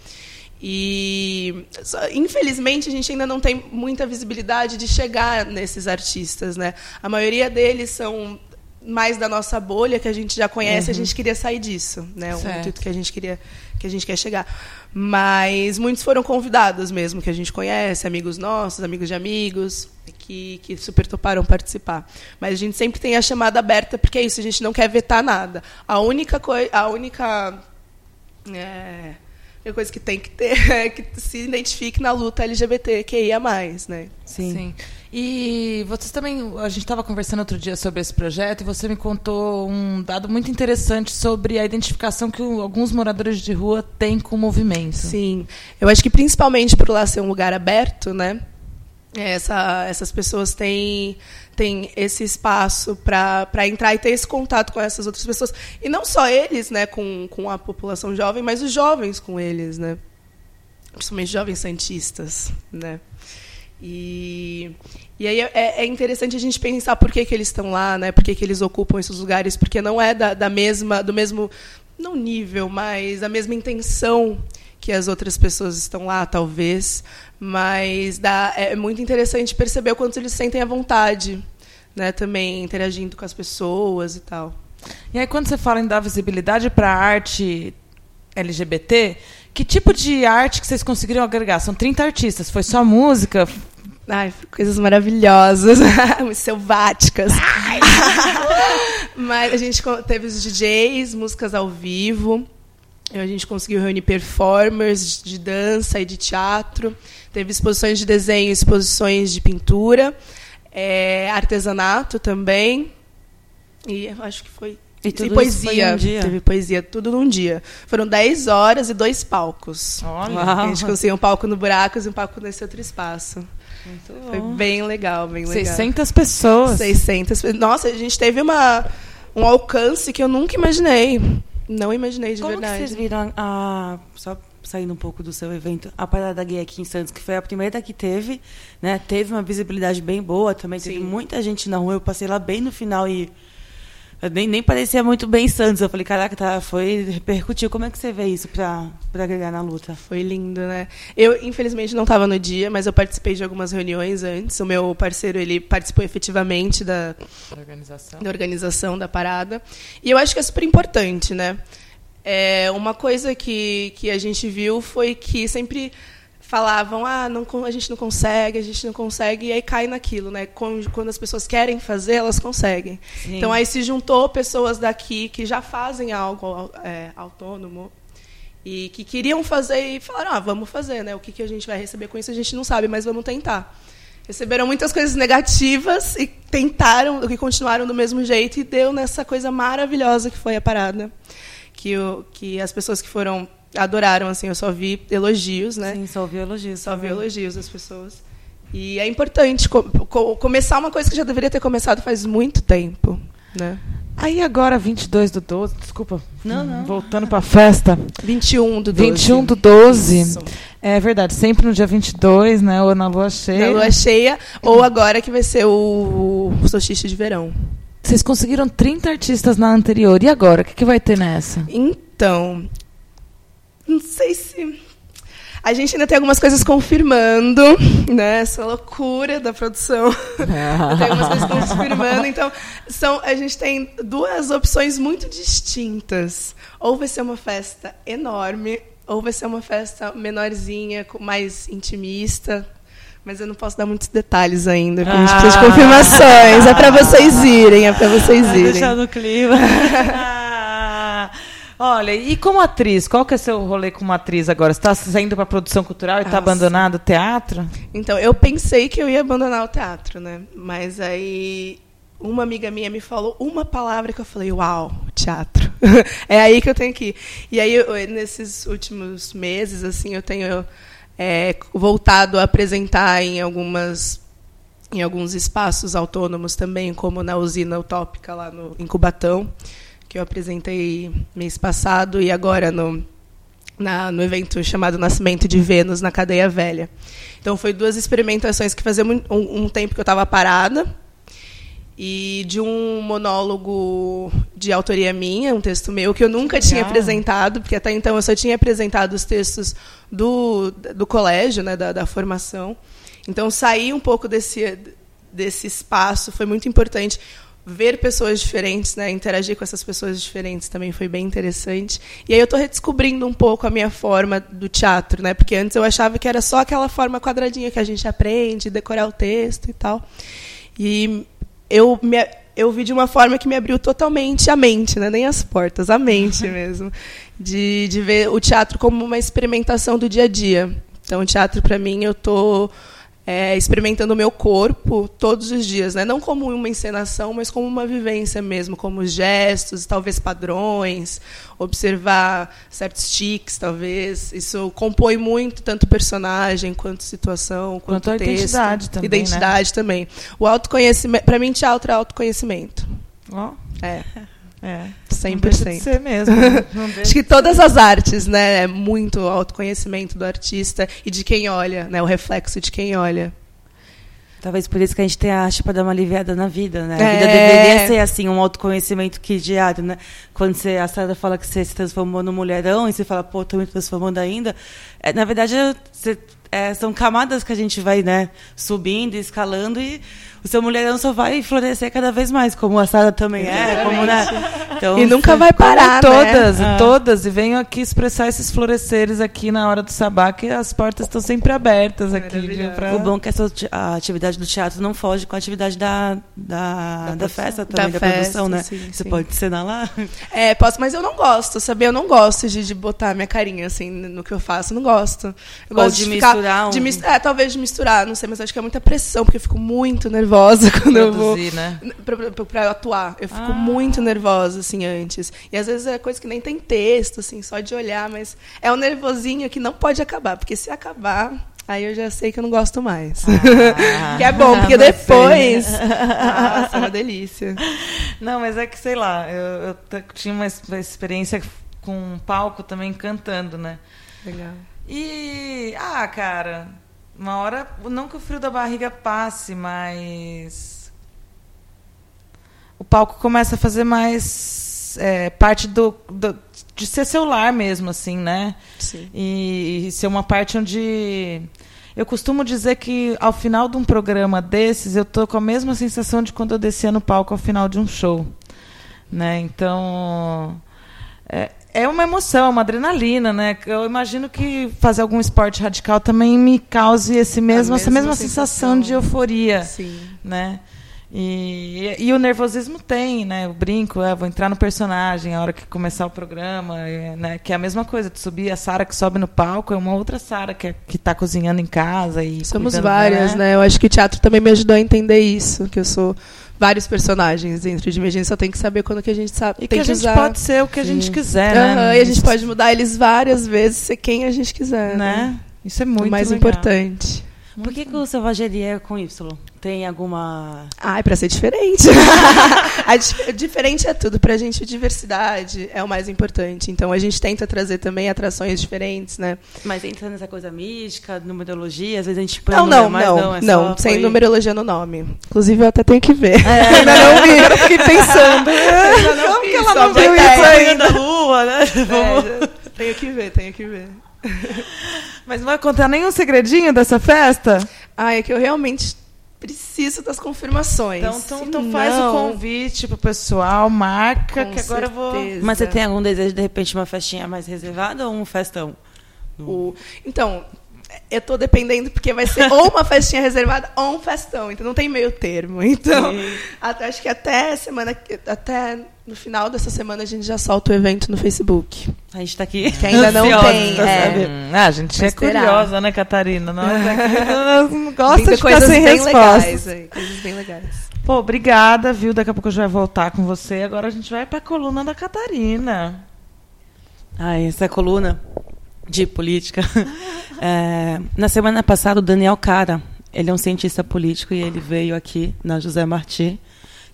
E infelizmente a gente ainda não tem muita visibilidade de chegar nesses artistas, né? A maioria deles são mais da nossa bolha que a gente já conhece, a gente queria sair disso, né? O Certo. intuito que a gente queria que a gente quer chegar. Mas muitos foram convidados mesmo que a gente conhece, amigos nossos, amigos de amigos, que, que super toparam participar. Mas a gente sempre tem a chamada aberta porque é isso, a gente não quer vetar nada. A única coisa, a única é, a coisa que tem que ter é que se identifique na luta LGBT que ia mais, né? Sim. E vocês também, a gente estava conversando outro dia sobre esse projeto e você me contou um dado muito interessante sobre a identificação que alguns moradores de rua têm com o movimento. Sim. Eu acho que principalmente por lá ser um lugar aberto, né? Essa, essas pessoas têm, têm esse espaço para entrar e ter esse contato com essas outras pessoas. E não só eles, né, com, com a população jovem, mas os jovens com eles, né? Principalmente jovens santistas, né? E, e aí é, é interessante a gente pensar por que, que eles estão lá, né? Por que, que eles ocupam esses lugares, porque não é da, da mesma, do mesmo, não nível, mas da mesma intenção que as outras pessoas estão lá, talvez. Mas dá, é muito interessante perceber o quanto eles sentem à vontade, né? Também interagindo com as pessoas e tal. E aí, quando você fala em dar visibilidade para a arte LGBT, que tipo de arte que vocês conseguiram agregar? São 30 artistas, foi só música? Ai, coisas maravilhosas, selváticas. Mas a gente teve os DJs, músicas ao vivo. A gente conseguiu reunir performers de dança e de teatro. Teve exposições de desenho, exposições de pintura, é, artesanato também. E acho que foi. E tudo isso poesia. um dia? Teve poesia, tudo num dia. Foram 10 horas e dois palcos. Olha. A gente conseguiu um palco no Buracos e um palco nesse outro espaço. Foi bem legal, bem legal. 600 pessoas. 600. pe- Nossa, a gente teve uma, um alcance que eu nunca imaginei. Não imaginei de Como verdade. vocês viram a, só saindo um pouco do seu evento, a parada gay aqui em Santos, que foi a primeira que teve, né? Teve uma visibilidade bem boa também, teve Sim. muita gente na rua. Eu passei lá bem no final e eu nem, nem parecia muito bem Santos. Eu falei, caraca, tá, foi repercutiu. Como é que você vê isso pra, pra agregar na luta? Foi lindo, né? Eu, infelizmente, não estava no dia, mas eu participei de algumas reuniões antes. O meu parceiro, ele participou efetivamente da, Organização. da organização da parada. E eu acho que é super importante, né? É, uma coisa que, que a gente viu foi que sempre falavam, ah, não, a gente não consegue, a gente não consegue, e aí cai naquilo, né? Quando, as pessoas querem fazer, elas conseguem. Sim. Então aí se juntou pessoas daqui que já fazem algo é, autônomo e que queriam fazer e falaram, ah, vamos fazer, né? O que, que a gente vai receber com isso a gente não sabe, mas vamos tentar. Receberam muitas coisas negativas e tentaram, e continuaram do mesmo jeito, e deu nessa coisa maravilhosa que foi a parada. Que, o, que as pessoas que foram adoraram, assim, eu só vi elogios, né? Sim, só vi elogios. Só vi elogios das pessoas. E é importante co co começar uma coisa que já deveria ter começado faz muito tempo, né? Aí agora, 22 do 12, desculpa. Não, não. Voltando para a festa. 21 do 12. 21 do 12. Isso. É verdade, sempre no dia 22, né? Ou na lua cheia. Na lua cheia, ou agora que vai ser o, o solstício de verão. Vocês conseguiram 30 artistas na anterior. E agora? O que, que vai ter nessa? Então, não sei se. A gente ainda tem algumas coisas confirmando, né? Essa loucura da produção. tem algumas coisas confirmando. Então, são, a gente tem duas opções muito distintas. Ou vai ser uma festa enorme, ou vai ser uma festa menorzinha, mais intimista. Mas eu não posso dar muitos detalhes ainda, porque ah. a gente precisa de ah. confirmações. É para vocês irem, é para vocês irem. Deixar no clima. Olha, e como atriz, qual que é seu rolê como atriz agora? Você está saindo para produção cultural e está abandonando o teatro? Então, eu pensei que eu ia abandonar o teatro, né? Mas aí uma amiga minha me falou uma palavra que eu falei, uau, teatro. é aí que eu tenho que ir. E aí, eu, nesses últimos meses, assim, eu tenho é, voltado a apresentar em algumas em alguns espaços autônomos também, como na usina utópica lá no, em Cubatão que eu apresentei mês passado e agora no, na, no evento chamado Nascimento de Vênus na Cadeia Velha. Então, foi duas experimentações que fazia um, um tempo que eu estava parada e de um monólogo de autoria minha, um texto meu que eu nunca tinha apresentado, porque até então eu só tinha apresentado os textos do, do colégio, né, da, da formação. Então sair um pouco desse desse espaço foi muito importante ver pessoas diferentes, né, interagir com essas pessoas diferentes também foi bem interessante. E aí eu estou redescobrindo um pouco a minha forma do teatro, né, porque antes eu achava que era só aquela forma quadradinha que a gente aprende, decorar o texto e tal. E eu me, eu vi de uma forma que me abriu totalmente a mente, né, nem as portas, a mente mesmo, de, de ver o teatro como uma experimentação do dia a dia. Então, o teatro para mim eu estou é, experimentando o meu corpo todos os dias, né? não como uma encenação, mas como uma vivência mesmo, como gestos, talvez padrões, observar certos tics, talvez. Isso compõe muito tanto personagem quanto situação, quanto, quanto texto. identidade também. Identidade né? também. O autoconhecimento, para mim, teatro é autoconhecimento. Oh. É. É, 100%. Não deixa de ser mesmo. Acho que todas as artes, né, é muito autoconhecimento do artista e de quem olha, né, o reflexo de quem olha. Talvez por isso que a gente tem a arte para dar uma aliviada na vida, né? A é. vida deveria ser assim, um autoconhecimento que diário, né? Quando você, a Sara fala que você se transformou no mulherão e você fala, pô, tô me transformando ainda. É, na verdade, você, é, são camadas que a gente vai, né, subindo, escalando e o seu mulherão só vai florescer cada vez mais, como a Sara também é, como, né? Então, e nunca vai parar, todas, né? todas, e venho aqui expressar esses floresceres aqui na hora do sabá, que as portas estão sempre abertas aqui. Pra... O bom é que essa, a atividade do teatro não foge com a atividade da, da, da, da festa também, da, da festa, produção, né? Sim, Você sim. pode cenar lá? É, posso, mas eu não gosto, sabia? Eu não gosto de, de botar minha carinha assim no que eu faço, não gosto. Eu gosto de, de misturar. Ficar, um... de, é, talvez de misturar, não sei, mas acho que é muita pressão, porque eu fico muito nervosa nervosa quando Produzir, eu vou. Né? Pra, pra, pra, atuar. Eu fico ah. muito nervosa, assim, antes. E às vezes é coisa que nem tem texto, assim, só de olhar, mas é um nervosinho que não pode acabar, porque se acabar. Aí eu já sei que eu não gosto mais. Ah, que é bom, porque depois. Nossa, é uma delícia. Não, mas é que, sei lá, eu, eu tinha uma experiência com um palco também cantando, né? Legal. E. Ah, cara, uma hora, não que o frio da barriga passe, mas o palco começa a fazer mais é, parte do, do, de ser celular mesmo, assim, né? Sim. E, e ser uma parte onde eu costumo dizer que ao final de um programa desses eu tô com a mesma sensação de quando eu descia no palco ao final de um show, né? Então é, é uma emoção, é uma adrenalina, né? Eu imagino que fazer algum esporte radical também me cause esse mesmo, essa mesma sensação. sensação de euforia, Sim. né? E, e, o nervosismo tem, né? O brinco, é, vou entrar no personagem a hora que começar o programa, é, né? Que é a mesma coisa, de subir a Sara que sobe no palco, é uma outra Sara que, é, que tá cozinhando em casa e Somos várias, né? né? Eu acho que o teatro também me ajudou a entender isso, que eu sou vários personagens dentro de mim. A gente só tem que saber quando que a gente sabe. E que a gente usar. pode ser o que a Sim. gente quiser, uhum, né? E a gente pode mudar eles várias vezes, ser quem a gente quiser. Né? né? Isso é muito o mais legal. importante. Por que, que o Selvageria é com Y? Tem alguma. Ah, é pra ser diferente. a diferente é tudo. Pra gente, diversidade é o mais importante. Então a gente tenta trazer também atrações diferentes, né? Mas entra nessa coisa mística, numerologia, às vezes a gente põe Não, não, mais, não. Não, é não sem foi... numerologia no nome. Inclusive, eu até tenho que ver. É, ainda não vi, eu fiquei pensando. ainda não Como vi, que ela não viu isso ainda? Da rua, né? É, tenho que ver, tenho que ver. Mas não vai contar nenhum segredinho dessa festa? Ah, é que eu realmente preciso das confirmações. Então, então, então faz o convite pro pessoal, marca, Com que agora certeza. eu vou. Mas você tem algum desejo, de repente, uma festinha mais reservada ou um festão? O... Então, eu tô dependendo, porque vai ser ou uma festinha reservada ou um festão. Então não tem meio termo. Então, até, acho que até semana. Até no final dessa semana a gente já solta o evento no Facebook. A gente está aqui. Que ainda não tem. É. Hum, ah, a gente Mas é terá. curiosa, né, Catarina? Nós aqui não gosta de ficar coisas sem bem respostas. legais. aí, coisas bem legais. Pô, obrigada, viu? Daqui a pouco a gente vai voltar com você. Agora a gente vai pra coluna da Catarina. Ai, essa coluna de política. É, na semana passada, o Daniel Cara, ele é um cientista político e ele veio aqui na José Martí,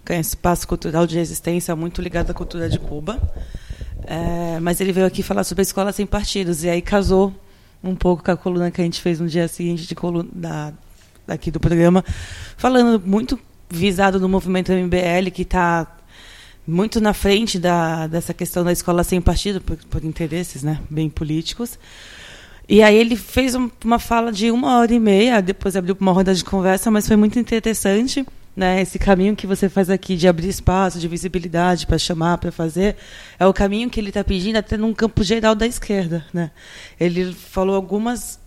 que é um espaço cultural de resistência muito ligado à cultura de Cuba. É, mas ele veio aqui falar sobre a escola sem partidos e aí casou um pouco com a coluna que a gente fez no dia seguinte de coluna da, daqui do programa, falando muito visado no movimento MBL que está muito na frente da, dessa questão da escola sem partido, por, por interesses né, bem políticos. E aí ele fez um, uma fala de uma hora e meia, depois abriu uma roda de conversa, mas foi muito interessante. Né, esse caminho que você faz aqui de abrir espaço, de visibilidade para chamar, para fazer, é o caminho que ele está pedindo até num campo geral da esquerda. Né? Ele falou algumas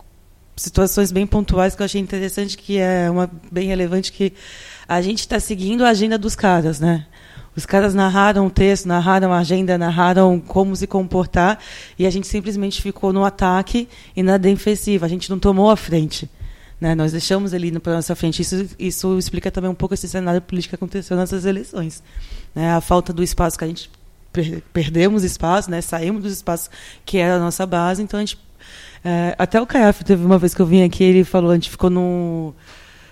situações bem pontuais que eu achei interessante, que é uma bem relevante, que a gente está seguindo a agenda dos caras, né? Os caras narraram o texto, narraram a agenda, narraram como se comportar, e a gente simplesmente ficou no ataque e na defensiva. A gente não tomou a frente. Né? Nós deixamos ele para nossa frente. Isso, isso explica também um pouco esse cenário político que aconteceu nessas eleições. Né? A falta do espaço que a gente per perdemos espaço, né? saímos dos espaços que era a nossa base, então a gente. É, até o Caiafe teve uma vez que eu vim aqui, ele falou, a gente ficou no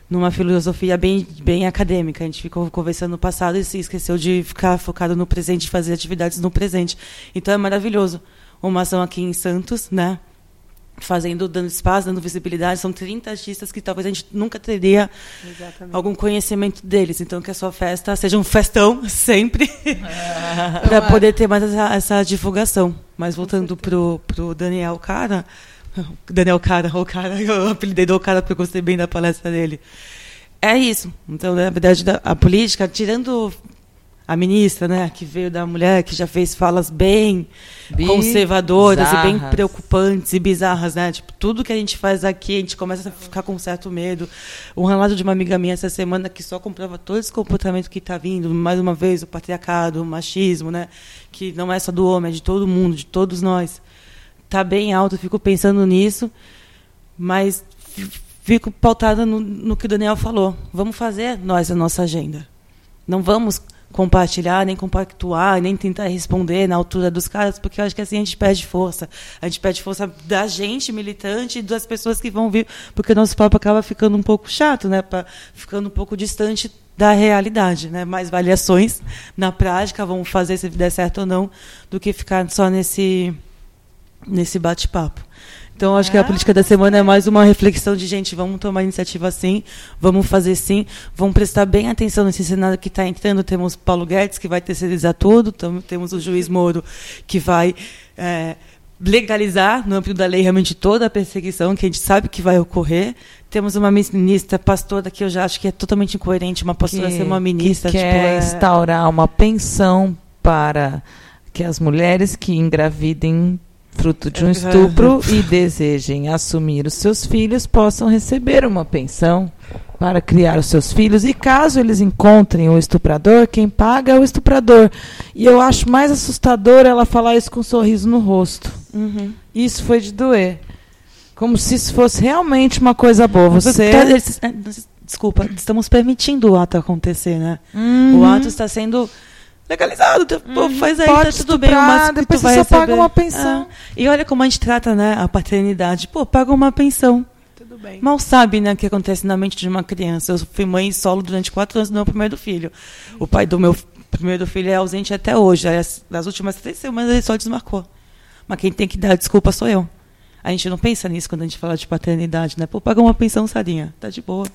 numa filosofia bem, bem acadêmica. A gente ficou conversando no passado e se esqueceu de ficar focado no presente, fazer atividades no presente. Então é maravilhoso. Uma ação aqui em Santos, né? Fazendo, dando espaço, dando visibilidade. São 30 artistas que talvez a gente nunca teria Exatamente. algum conhecimento deles. Então, que a sua festa seja um festão sempre, para poder ter mais essa, essa divulgação. Mas voltando para o Daniel Cara, Daniel Cara, o cara, eu apelidei do cara porque eu gostei bem da palestra dele. É isso. Então, na verdade, a política, tirando a ministra, né, que veio da mulher, que já fez falas bem conservadoras e bem preocupantes e bizarras, né? Tipo, tudo que a gente faz aqui, a gente começa a ficar com certo medo. Um relato de uma amiga minha essa semana que só comprova todo esse comportamento que está vindo, mais uma vez, o patriarcado, o machismo, né? Que não é só do homem, é de todo mundo, de todos nós. Tá bem alto, fico pensando nisso, mas fico pautada no, no que o Daniel falou. Vamos fazer nós a nossa agenda. Não vamos compartilhar, nem compactuar, nem tentar responder na altura dos caras, porque eu acho que assim a gente perde força. A gente perde força da gente militante e das pessoas que vão vir, porque o nosso papo acaba ficando um pouco chato, né? Pra, ficando um pouco distante da realidade, né? Mais variações na prática, vamos fazer se der certo ou não, do que ficar só nesse nesse bate-papo. Então, acho que a política da semana é mais uma reflexão de, gente, vamos tomar iniciativa sim, vamos fazer sim, vamos prestar bem atenção nesse cenário que está entrando. Temos Paulo Guedes, que vai terceirizar tudo, temos o juiz Moro, que vai é, legalizar, no âmbito da lei, realmente toda a perseguição, que a gente sabe que vai ocorrer. Temos uma ministra pastora, que eu já acho que é totalmente incoerente uma pastora que, ser uma ministra. Que tipo, quer é... instaurar uma pensão para que as mulheres que engravidem fruto de um estupro e desejem assumir os seus filhos possam receber uma pensão para criar os seus filhos e caso eles encontrem o estuprador, quem paga é o estuprador. E eu acho mais assustador ela falar isso com um sorriso no rosto. Uhum. Isso foi de doer. Como se isso fosse realmente uma coisa boa. Você Tá, eles- é, Desculpa, estamos permitindo o ato acontecer, né? Uhum. O ato está sendo legalizado. tu- Pô, faz aí, tá tudo bem. Que depois tu vai você só receber. paga uma pensão. É. E olha como a gente trata, né, a paternidade. Pô, paga uma pensão. Tudo bem. Mal sabe, né, o que acontece na mente de uma criança. Eu fui mãe solo durante quatro anos do meu primeiro filho. O pai do meu primeiro filho é ausente até hoje. Das últimas três semanas ele só desmarcou. Mas quem tem que dar desculpa sou eu. A gente não pensa nisso quando a gente fala de paternidade, né? Pô, paga uma pensão, Sarinha. Tá de boa.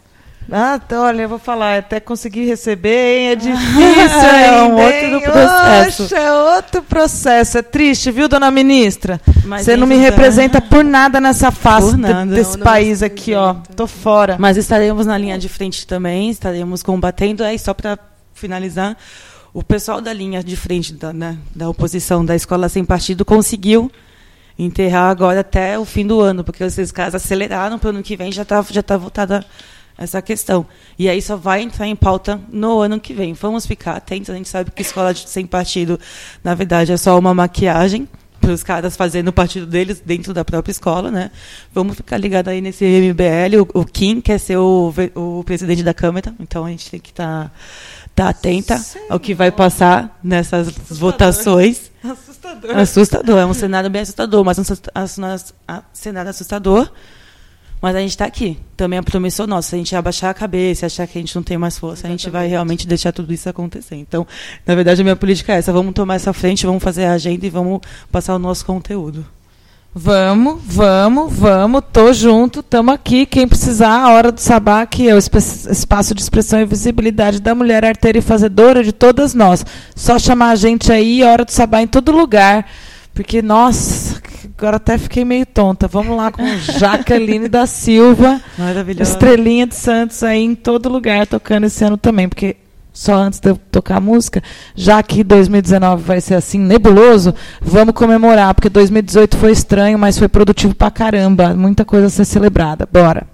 Ah, tá, olha, eu vou falar, até conseguir receber, hein, é difícil É um ainda, outro hein? processo. Oxe, é outro processo. É triste, viu, dona ministra? Mas Você não me representa por nada nessa face nada. desse Não, não país me aqui, ó. Tô fora. Mas estaremos na linha de frente também, estaremos combatendo. Aí, só para finalizar, o pessoal da linha de frente da, né, da oposição da Escola Sem Partido conseguiu enterrar agora até o fim do ano, porque esses casos aceleraram para o ano que vem, já está já tá votada essa questão. E aí só vai entrar em pauta no ano que vem. Vamos ficar atentos, a gente sabe que escola sem partido, na verdade, é só uma maquiagem para os caras fazendo o partido deles dentro da própria escola, né? Vamos ficar ligados aí nesse MBL. O, o Kim quer ser o, o presidente da Câmara, então a gente tem que estar tá, atenta ao que vai passar nessas votações. Assustador. Assustador, é um cenário bem assustador, mas um a- cenário assustador. Mas a gente está aqui. Também é promissão nossa. Se a gente abaixar a cabeça, achar que a gente não tem mais força, a gente vai realmente deixar tudo isso acontecer. Então, na verdade, a minha política é essa. Vamos tomar essa frente, vamos fazer a agenda e vamos passar o nosso conteúdo. Vamos, vamos, vamos, tô junto, tamo aqui. Quem precisar, a hora do sabá, que é o espaço de expressão e visibilidade da mulher arteira e fazedora de todas nós. Só chamar a gente aí, hora do sabá em todo lugar. Porque, nossa, agora até fiquei meio tonta. Vamos lá com Jaqueline da Silva, Maravilhoso. estrelinha de Santos aí em todo lugar, tocando esse ano também. Porque só antes de eu tocar a música, já que 2019 vai ser assim nebuloso, vamos comemorar, porque 2018 foi estranho, mas foi produtivo pra caramba, muita coisa a ser celebrada. Bora.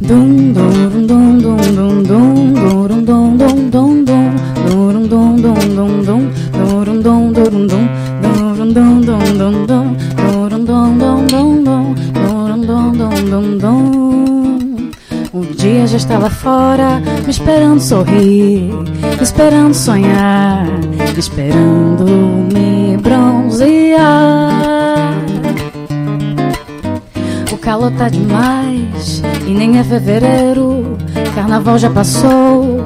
Dum dum dum dum dum dum dum dia já está lá fora, me esperando sorrir, esperando sonhar, esperando me bronzear. O calor tá demais e nem é fevereiro. Carnaval já passou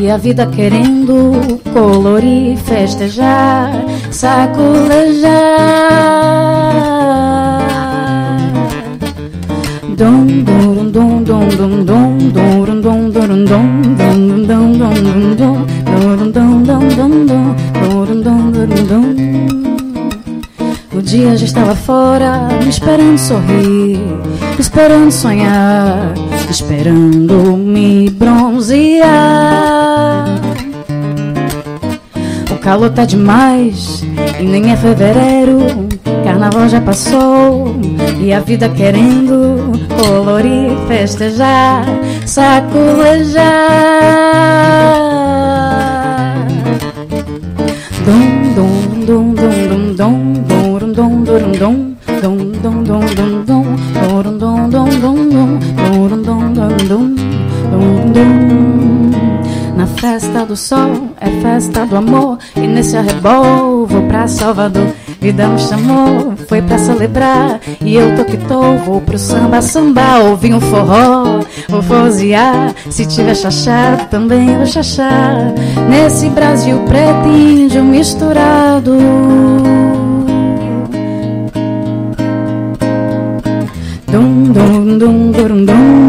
e a vida querendo colorir, festejar, sacolejar. Dum dia já estava fora, me esperando sorrir, esperando sonhar, esperando me bronzear. O calor tá demais e nem é fevereiro. Carnaval já passou e a vida querendo colorir, festejar, sacolejar. Festa do sol é festa do amor. E nesse arrebol vou pra Salvador. Vida me chamou, foi pra celebrar. E eu tô que tô, vou pro samba, samba Ouvir um forró, vou forrozear. Se tiver chachado, também vou chachar Nesse Brasil preto e índio misturado. Dum, dum, dum, dum, dum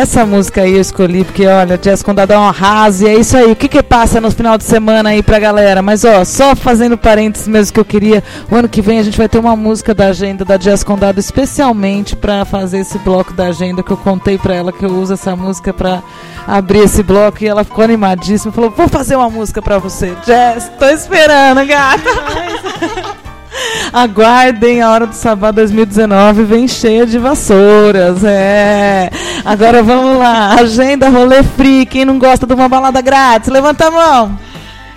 essa música aí eu escolhi, porque olha, Jazz Condado é um arraso, e é isso aí. O que que passa no final de semana aí pra galera? Mas ó, só fazendo parênteses mesmo que eu queria, o ano que vem a gente vai ter uma música da agenda da Jazz Condado especialmente pra fazer esse bloco da agenda que eu contei pra ela que eu uso essa música pra abrir esse bloco e ela ficou animadíssima. Falou, vou fazer uma música pra você. Jazz, tô esperando, gata. Aguardem a hora do Sabá 2019, vem cheia de vassouras. É. Agora vamos lá. Agenda rolê free. Quem não gosta de uma balada grátis, levanta a mão.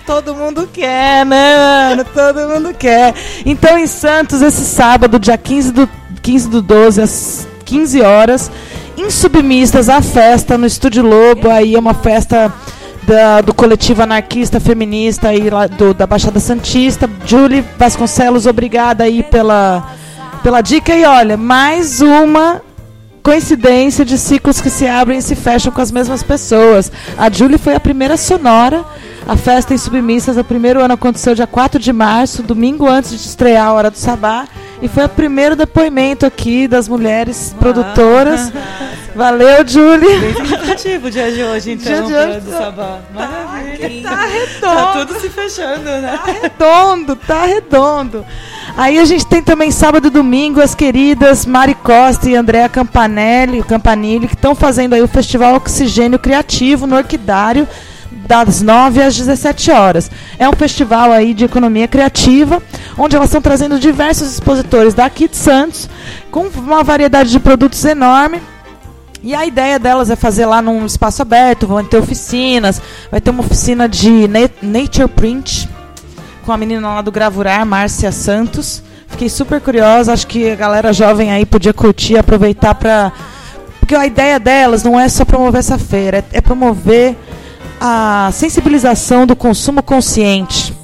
Todo mundo quer, né, mano? Todo mundo quer. Então, em Santos, esse sábado, dia 15 do, 15 do 12, às 15 horas, Insubmistas, a festa no Estúdio Lobo. Aí é uma festa da, do coletivo anarquista feminista aí lá do, da Baixada Santista. Julie Vasconcelos, obrigada aí pela, pela dica. E olha, mais uma coincidência de ciclos que se abrem e se fecham com as mesmas pessoas. A Julie foi a primeira sonora. A festa em Submissas, o primeiro ano aconteceu dia 4 de março, domingo antes de estrear a Hora do Sabá. E foi o primeiro depoimento aqui das mulheres produtoras. Valeu, Julie. Bem significativo o dia de hoje, então, Dia de hoje do tá- Sabá. Maravilha. Tá redondo. Tá tudo se fechando, né? Tá redondo, tá redondo. Aí a gente tem também sábado e domingo as queridas Mari Costa e Andréa Campanelli, Campanilli, que estão fazendo aí o Festival Oxigênio Criativo no Orquidário, das 9 às 17 horas. É um festival aí de economia criativa, onde elas estão trazendo diversos expositores daqui de Santos, com uma variedade de produtos enorme. E a ideia delas é fazer lá num espaço aberto, vão ter oficinas, vai ter uma oficina de na- Nature Print com a menina lá do Gravurar, Márcia Santos. Fiquei super curiosa, acho que a galera jovem aí podia curtir, aproveitar para porque a ideia delas não é só promover essa feira, é, é promover a sensibilização do consumo consciente.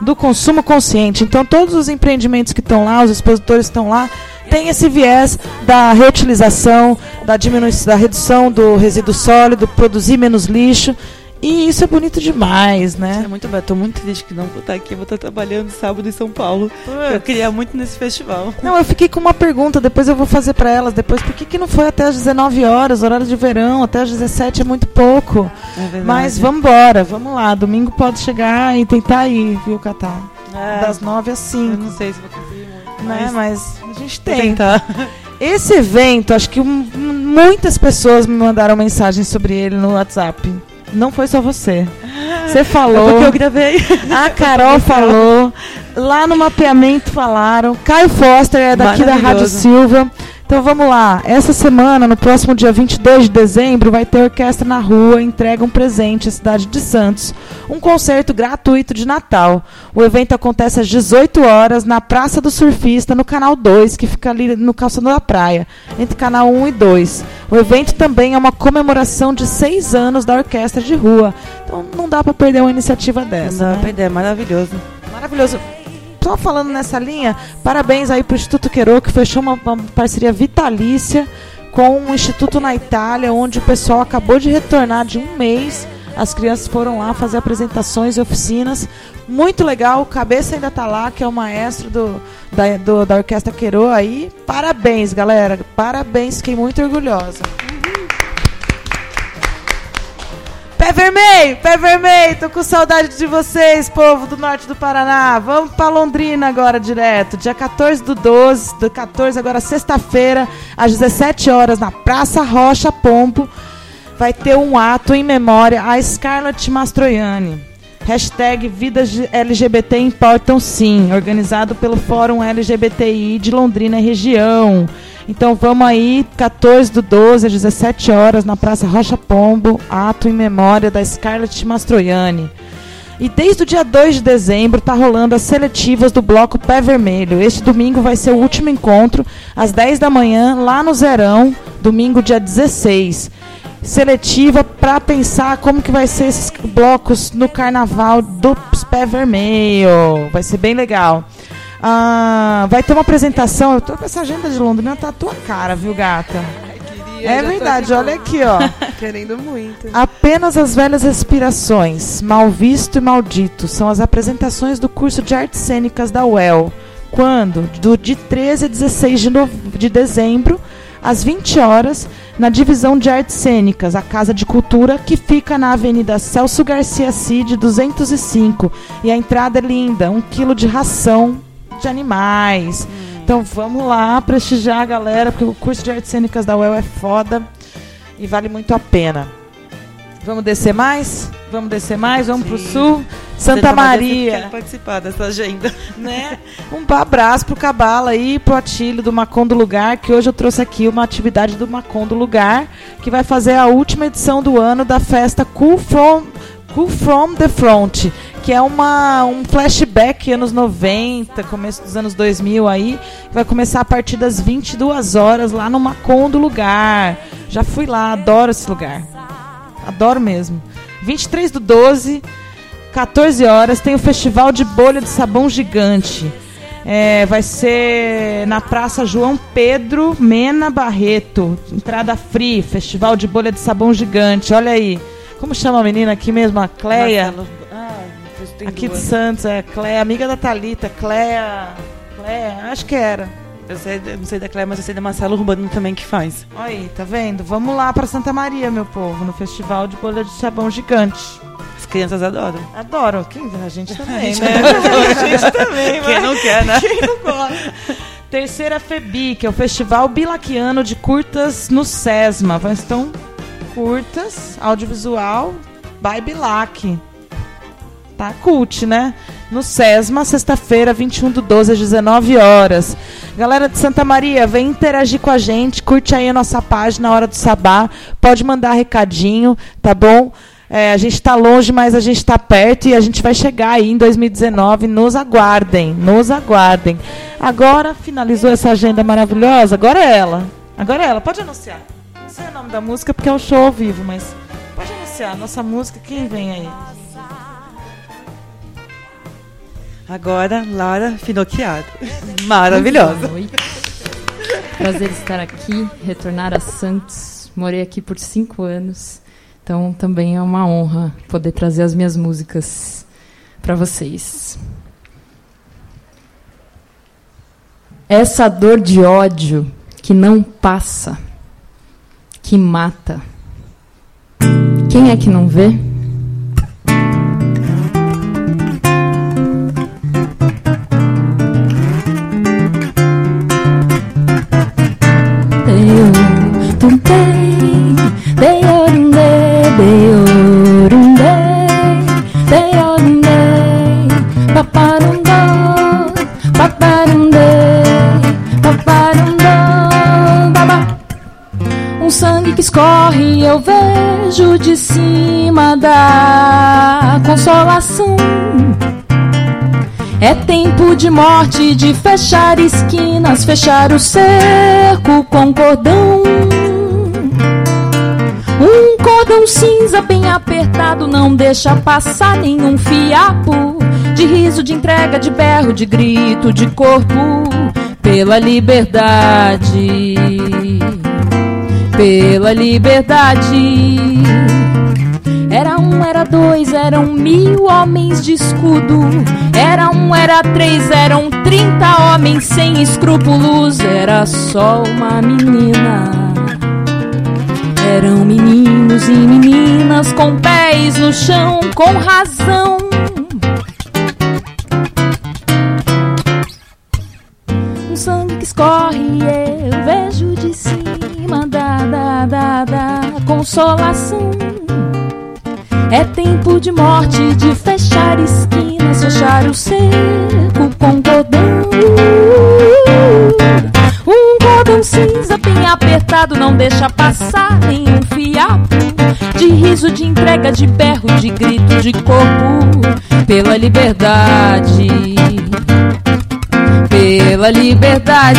Do consumo consciente. Então, todos os empreendimentos que estão lá, os expositores estão lá, tem esse viés da reutilização, da diminuição, da redução do resíduo sólido, produzir menos lixo. E isso é bonito demais, né? É muito bom. Tô muito triste que não vou estar aqui. Vou estar trabalhando sábado em São Paulo. Eu queria muito nesse festival. Não, eu fiquei com uma pergunta, depois eu vou fazer para elas depois. Por que, que não foi até às 19 horas, horário de verão, até às 17 é muito pouco. É verdade. Mas vamos embora, vamos lá. Domingo pode chegar e tentar ir, viu, Catar? É, Das 9 às eu 5, não sei se vou conseguir né? Mas Mas a gente tentar. Esse evento, acho que muitas pessoas me mandaram mensagem sobre ele no WhatsApp. Não foi só você. Você É falou. porque eu gravei. A Carol falou, lá no mapeamento falaram, Caio Foster é daqui da Rádio. Silva. Então vamos lá, essa semana, no próximo dia 22 de dezembro, vai ter Orquestra na Rua, entrega um presente à cidade de Santos. Um concerto gratuito de Natal. O evento acontece às 18 horas na Praça do Surfista, no canal 2, que fica ali no Calçadão da Praia, entre canal 1 e 2. O evento também é uma comemoração de seis anos da Orquestra de Rua. Então não dá para perder uma iniciativa dessa. Não, né? perder, é maravilhoso. Maravilhoso. Só falando nessa linha, parabéns aí pro Instituto Quero, que fechou uma, uma parceria vitalícia com um instituto na Itália, onde o pessoal acabou de retornar de um mês. As crianças foram lá fazer apresentações e oficinas. Muito legal. O Cabeça ainda tá lá, que é o maestro do, da, do- da Orquestra Quero aí. Parabéns, galera. Parabéns, fiquei muito orgulhosa. Pé vermelho, pé vermelho, tô com saudade de vocês, povo do norte do Paraná. Vamos pra Londrina agora direto. Dia 14 do 12, do 14 agora sexta-feira, às 17 horas, na Praça Rocha Pompo, vai ter um ato em memória a Scarlett Mastroianni. Hashtag Vidas LGBT Importam Sim, organizado pelo Fórum LGBTI de Londrina e região. Então vamos aí, 14 do 12 às 17 horas, na Praça Rocha Pombo, ato em memória da Scarlett Mastroianni. E desde o dia 2 de dezembro tá rolando as seletivas do Bloco Pé Vermelho. Este domingo vai ser o último encontro, às 10 da manhã, lá no Zerão, domingo dia 16. Seletiva para pensar como que vai ser esses blocos no carnaval do Pé Vermelho. Vai ser bem legal. Ah, vai ter uma apresentação. Eu tô com essa agenda de Londrina, tá a tua cara, viu, gata? É verdade, olha aqui, ó. Querendo muito. Apenas as velhas respirações, mal visto e maldito, são as apresentações do curso de artes cênicas da UEL. Quando? Do, de 13 a 16 de, nove- de dezembro, às 20 horas, na divisão de artes cênicas, a Casa de Cultura, que fica na Avenida Celso Garcia Cid, 205. E a entrada é linda, um quilo de ração de animais. Então vamos lá prestigiar a galera, porque o curso de artes cênicas da UEL é foda e vale muito a pena. Vamos descer mais? Vamos descer mais? Vamos pro sul? Santa, Maria. Quero participar dessa agenda. né? Um abraço pro Cabala aí, pro Atílio do Macon do Lugar, que hoje eu trouxe aqui uma atividade do Macon do Lugar, que vai fazer a última edição do ano da festa Cool From, cool From the Front, que é uma, um flashback anos 90, começo dos anos 2000 aí, vai começar a partir das 22 horas lá no Macon do Lugar. Já fui lá, adoro esse lugar. Adoro mesmo. 23 do 12, 14 horas, tem o Festival de Bolha de Sabão Gigante. É, vai ser na Praça João Pedro Mena Barreto. Entrada free, Festival de Bolha de Sabão Gigante. Olha aí. Como chama a menina aqui mesmo? A Cleia? Marcelo- tem Aqui de duas. Santos, é Cleia, amiga da Thalita. Cleia. Cleia, acho que era. Eu, sei, não sei da Cléia, mas eu sei da Marcelo Urbano também que faz. Olha aí, tá vendo? Vamos lá pra Santa Maria, meu povo, no Festival de Bolha de Sabão Gigante. As crianças adoram. Adoro. Quem- A gente também, gente né? a gente também, Quem não quer, né? Quem não gosta? Terceira FEBI, que é o Festival Bilaquiano de Curtas no SESMA. Então curtas, audiovisual, by Bilac. Tá cult, né? No SESMA, sexta-feira, 21 do 12, às 19 horas. Galera de Santa Maria, vem interagir com a gente, curte aí a nossa página Hora do Sabá, pode mandar recadinho, tá bom? É, a gente está longe, mas a gente está perto e a gente vai chegar aí em 2019. Nos aguardem, nos aguardem. Agora finalizou essa agenda maravilhosa. Agora é ela. Agora é ela. Pode anunciar. Não sei o nome da música porque é o show ao vivo, mas pode anunciar. Nossa música, quem vem aí? Agora, Lara Finocchiaro. Maravilhosa. Prazer estar aqui, retornar a Santos. Morei aqui por cinco anos, então também é uma honra poder trazer as minhas músicas para vocês. Essa dor de ódio que não passa, que mata. Quem é que não vê? Um sangue que escorre eu vejo de cima da consolação. É tempo de morte, de fechar esquinas, fechar o cerco com cordão. Um cordão cinza bem apertado não deixa passar nenhum fiapo. De riso, de entrega, de berro, de grito, de corpo pela liberdade. Pela liberdade. Era um, era dois, eram mil homens de escudo. Era um, era três, eram trinta homens sem escrúpulos. Era só uma menina. Eram meninos e meninas com pés no chão, com razão. Um sangue que escorre, eu vejo de cima da, da, da, da consolação. É tempo de morte, de fechar esquinas, fechar o cerco com cordão. Um cordão cinza bem apertado não deixa passar nenhum fiapo. De riso, de entrega, de berro, de grito, de corpo pela liberdade. Pela liberdade.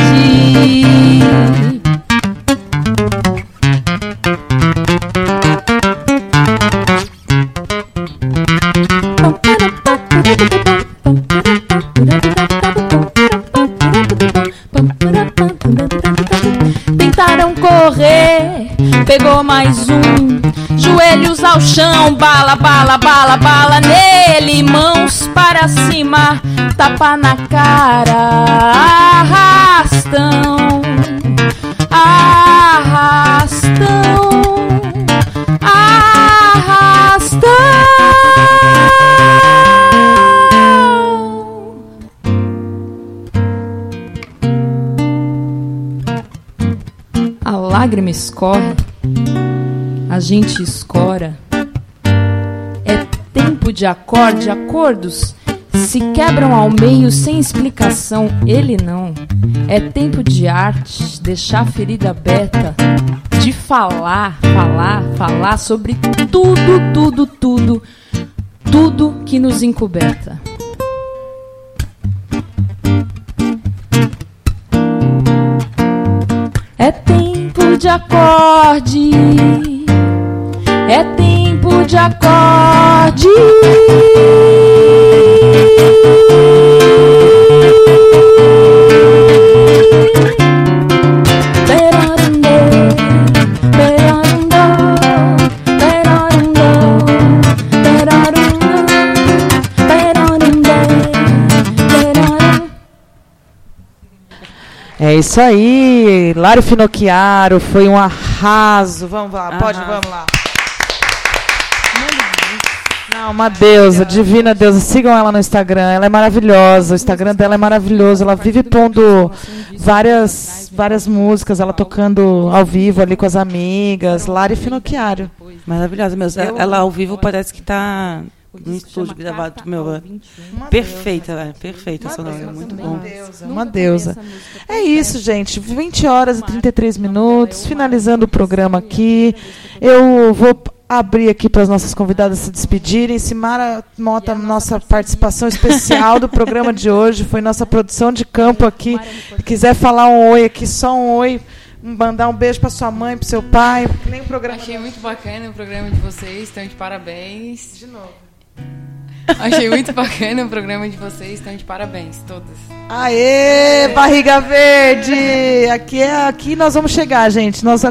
Tentaram correr, pegou mais um. Joelhos ao chão, bala, bala, bala, bala nele. Mãos para cima, tapa na cara. Arrastam. arrastão, arrastão. A lágrima escorre, a gente escora. É tempo de acorde, acordos se quebram ao meio sem explicação. Ele não. É tempo de arte, deixar a ferida aberta, de falar, falar, falar sobre tudo, tudo, tudo, tudo que nos encoberta. É tempo de acorde. É tempo de acorde. É isso aí, Lário Finocchiaro, foi um arraso. Vamos lá, pode, Arraso. vamos lá. Não, uma deusa, divina deusa. Sigam ela no Instagram, ela é maravilhosa. O Instagram dela é maravilhoso. Ela vive pondo várias, várias músicas, ela tocando ao vivo ali com as amigas. Lari Finocchiaro. Maravilhosa mesmo. Ela ao vivo parece que tá no estúdio gravado. Meu, é perfeita, é perfeita a sonora, é muito bom. Uma deusa. É isso, gente. 20 horas e 33 minutos. Finalizando o programa aqui. Eu vou abrir aqui para as nossas convidadas se despedirem. Simara Mota, nossa participação especial do programa de hoje. Foi nossa produção de campo aqui. Se quiser falar um oi aqui, só um oi. Mandar um beijo para sua mãe, para seu pai. Nem o programa. Achei muito bacana o programa de vocês, estão de parabéns. De novo. Achei muito bacana o programa de vocês, estão de parabéns, todas. Aê, barriga verde! Aqui é aqui nós vamos chegar, gente. Nosso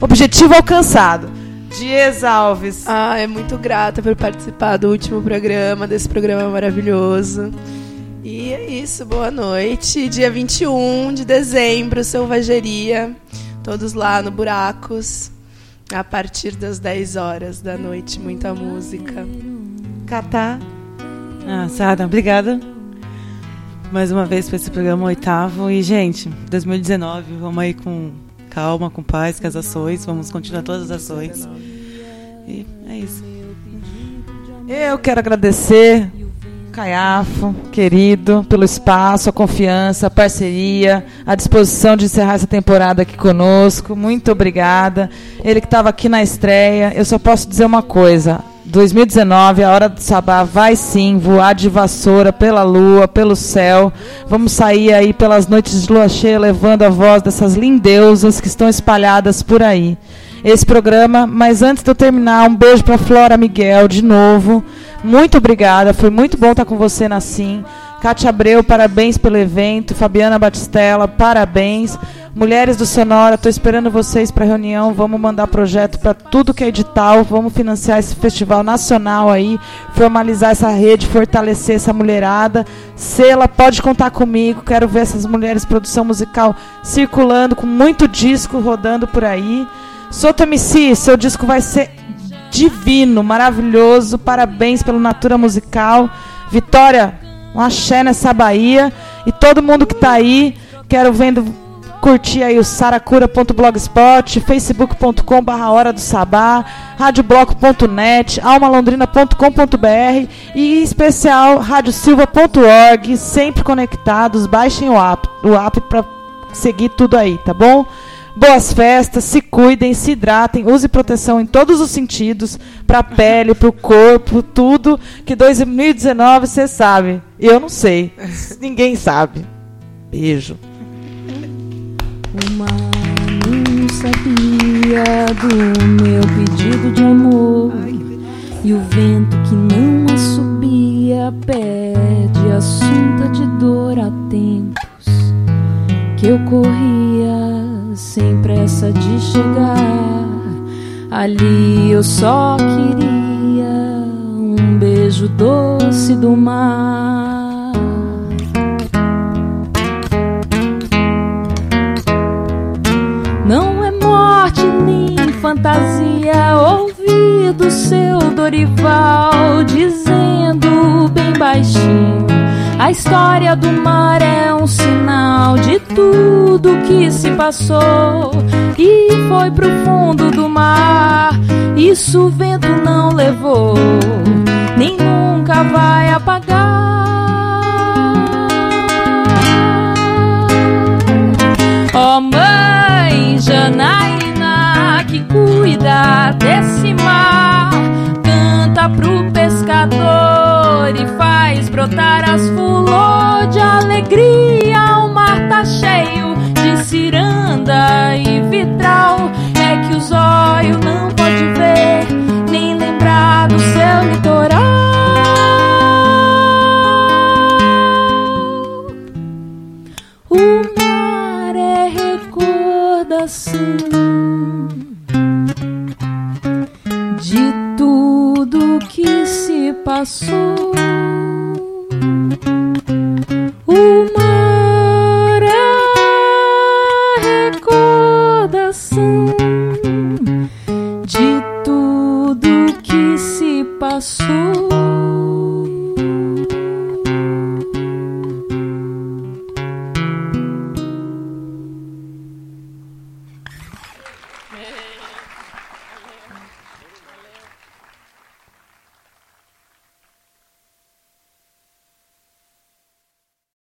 objetivo alcançado. Dias Alves. Ah, é muito grata por participar do último programa, desse programa maravilhoso. E é isso, boa noite. Dia 21 de dezembro, Selvageria. Todos lá no Buracos. A partir das 10 horas da noite, muita música. Catá. Ah, Sara, obrigada. Mais uma vez para esse programa oitavo. E, gente, 2019, vamos aí com calma, com paz, com as ações. Vamos continuar todas as ações. E é isso. Eu quero agradecer, Caiafo, querido, pelo espaço, a confiança, a parceria, a disposição de encerrar essa temporada aqui conosco. Muito obrigada. Ele que estava aqui na estreia. Eu só posso dizer uma coisa. 2019, a hora do sabá vai sim voar de vassoura pela lua, pelo céu. Vamos sair aí pelas noites de lua cheia levando a voz dessas lindeusas que estão espalhadas por aí. Esse programa, mas antes de eu terminar, um beijo para Flora Miguel de novo. Muito obrigada, foi muito bom estar com você na Sim. Cátia Abreu, parabéns pelo evento. Fabiana Batistella, parabéns. Mulheres do Sonora, estou esperando vocês para reunião. Vamos mandar projeto para tudo que é edital. Vamos financiar esse festival nacional aí, formalizar essa rede, fortalecer essa mulherada. Sela, pode contar comigo. Quero ver essas mulheres produção musical circulando com muito disco rodando por aí. Soto MC, seu disco vai ser divino, maravilhoso. Parabéns pelo Natura Musical. Vitória, um axé nessa Bahia. E todo mundo que tá aí, quero vendo curtir aí o saracura.blogspot, facebook.com barra hora do sabá, radiobloco.net, almalondrina.com.br e em especial radiosilva.org, sempre conectados, baixem o app, o app para seguir tudo aí, tá bom? Boas festas, se cuidem, se hidratem, use proteção em todos os sentidos, para a pele, para o corpo, tudo. Que 2019 você sabe. Eu não sei. Ninguém sabe. Beijo. O mar não sabia do meu pedido de amor. E o vento que não assobia pede assunta de dor há tempos. Que eu corria sem pressa de chegar. Ali eu só queria um beijo doce do mar. Não é morte nem fantasia ouvir do seu Dorival dizendo bem baixinho história do mar é um sinal de tudo que se passou e foi pro fundo do mar. Isso o vento não levou, nem nunca vai apagar. Ó oh, mãe Janaína que cuida desse mar, canta pro pescador e faz brotar as fulô de alegria. O mar tá cheio de ciranda e vitral. É que os olhos não pode ver, nem lembrar do seu litoral. O mar é recordação. de tudo que se passou.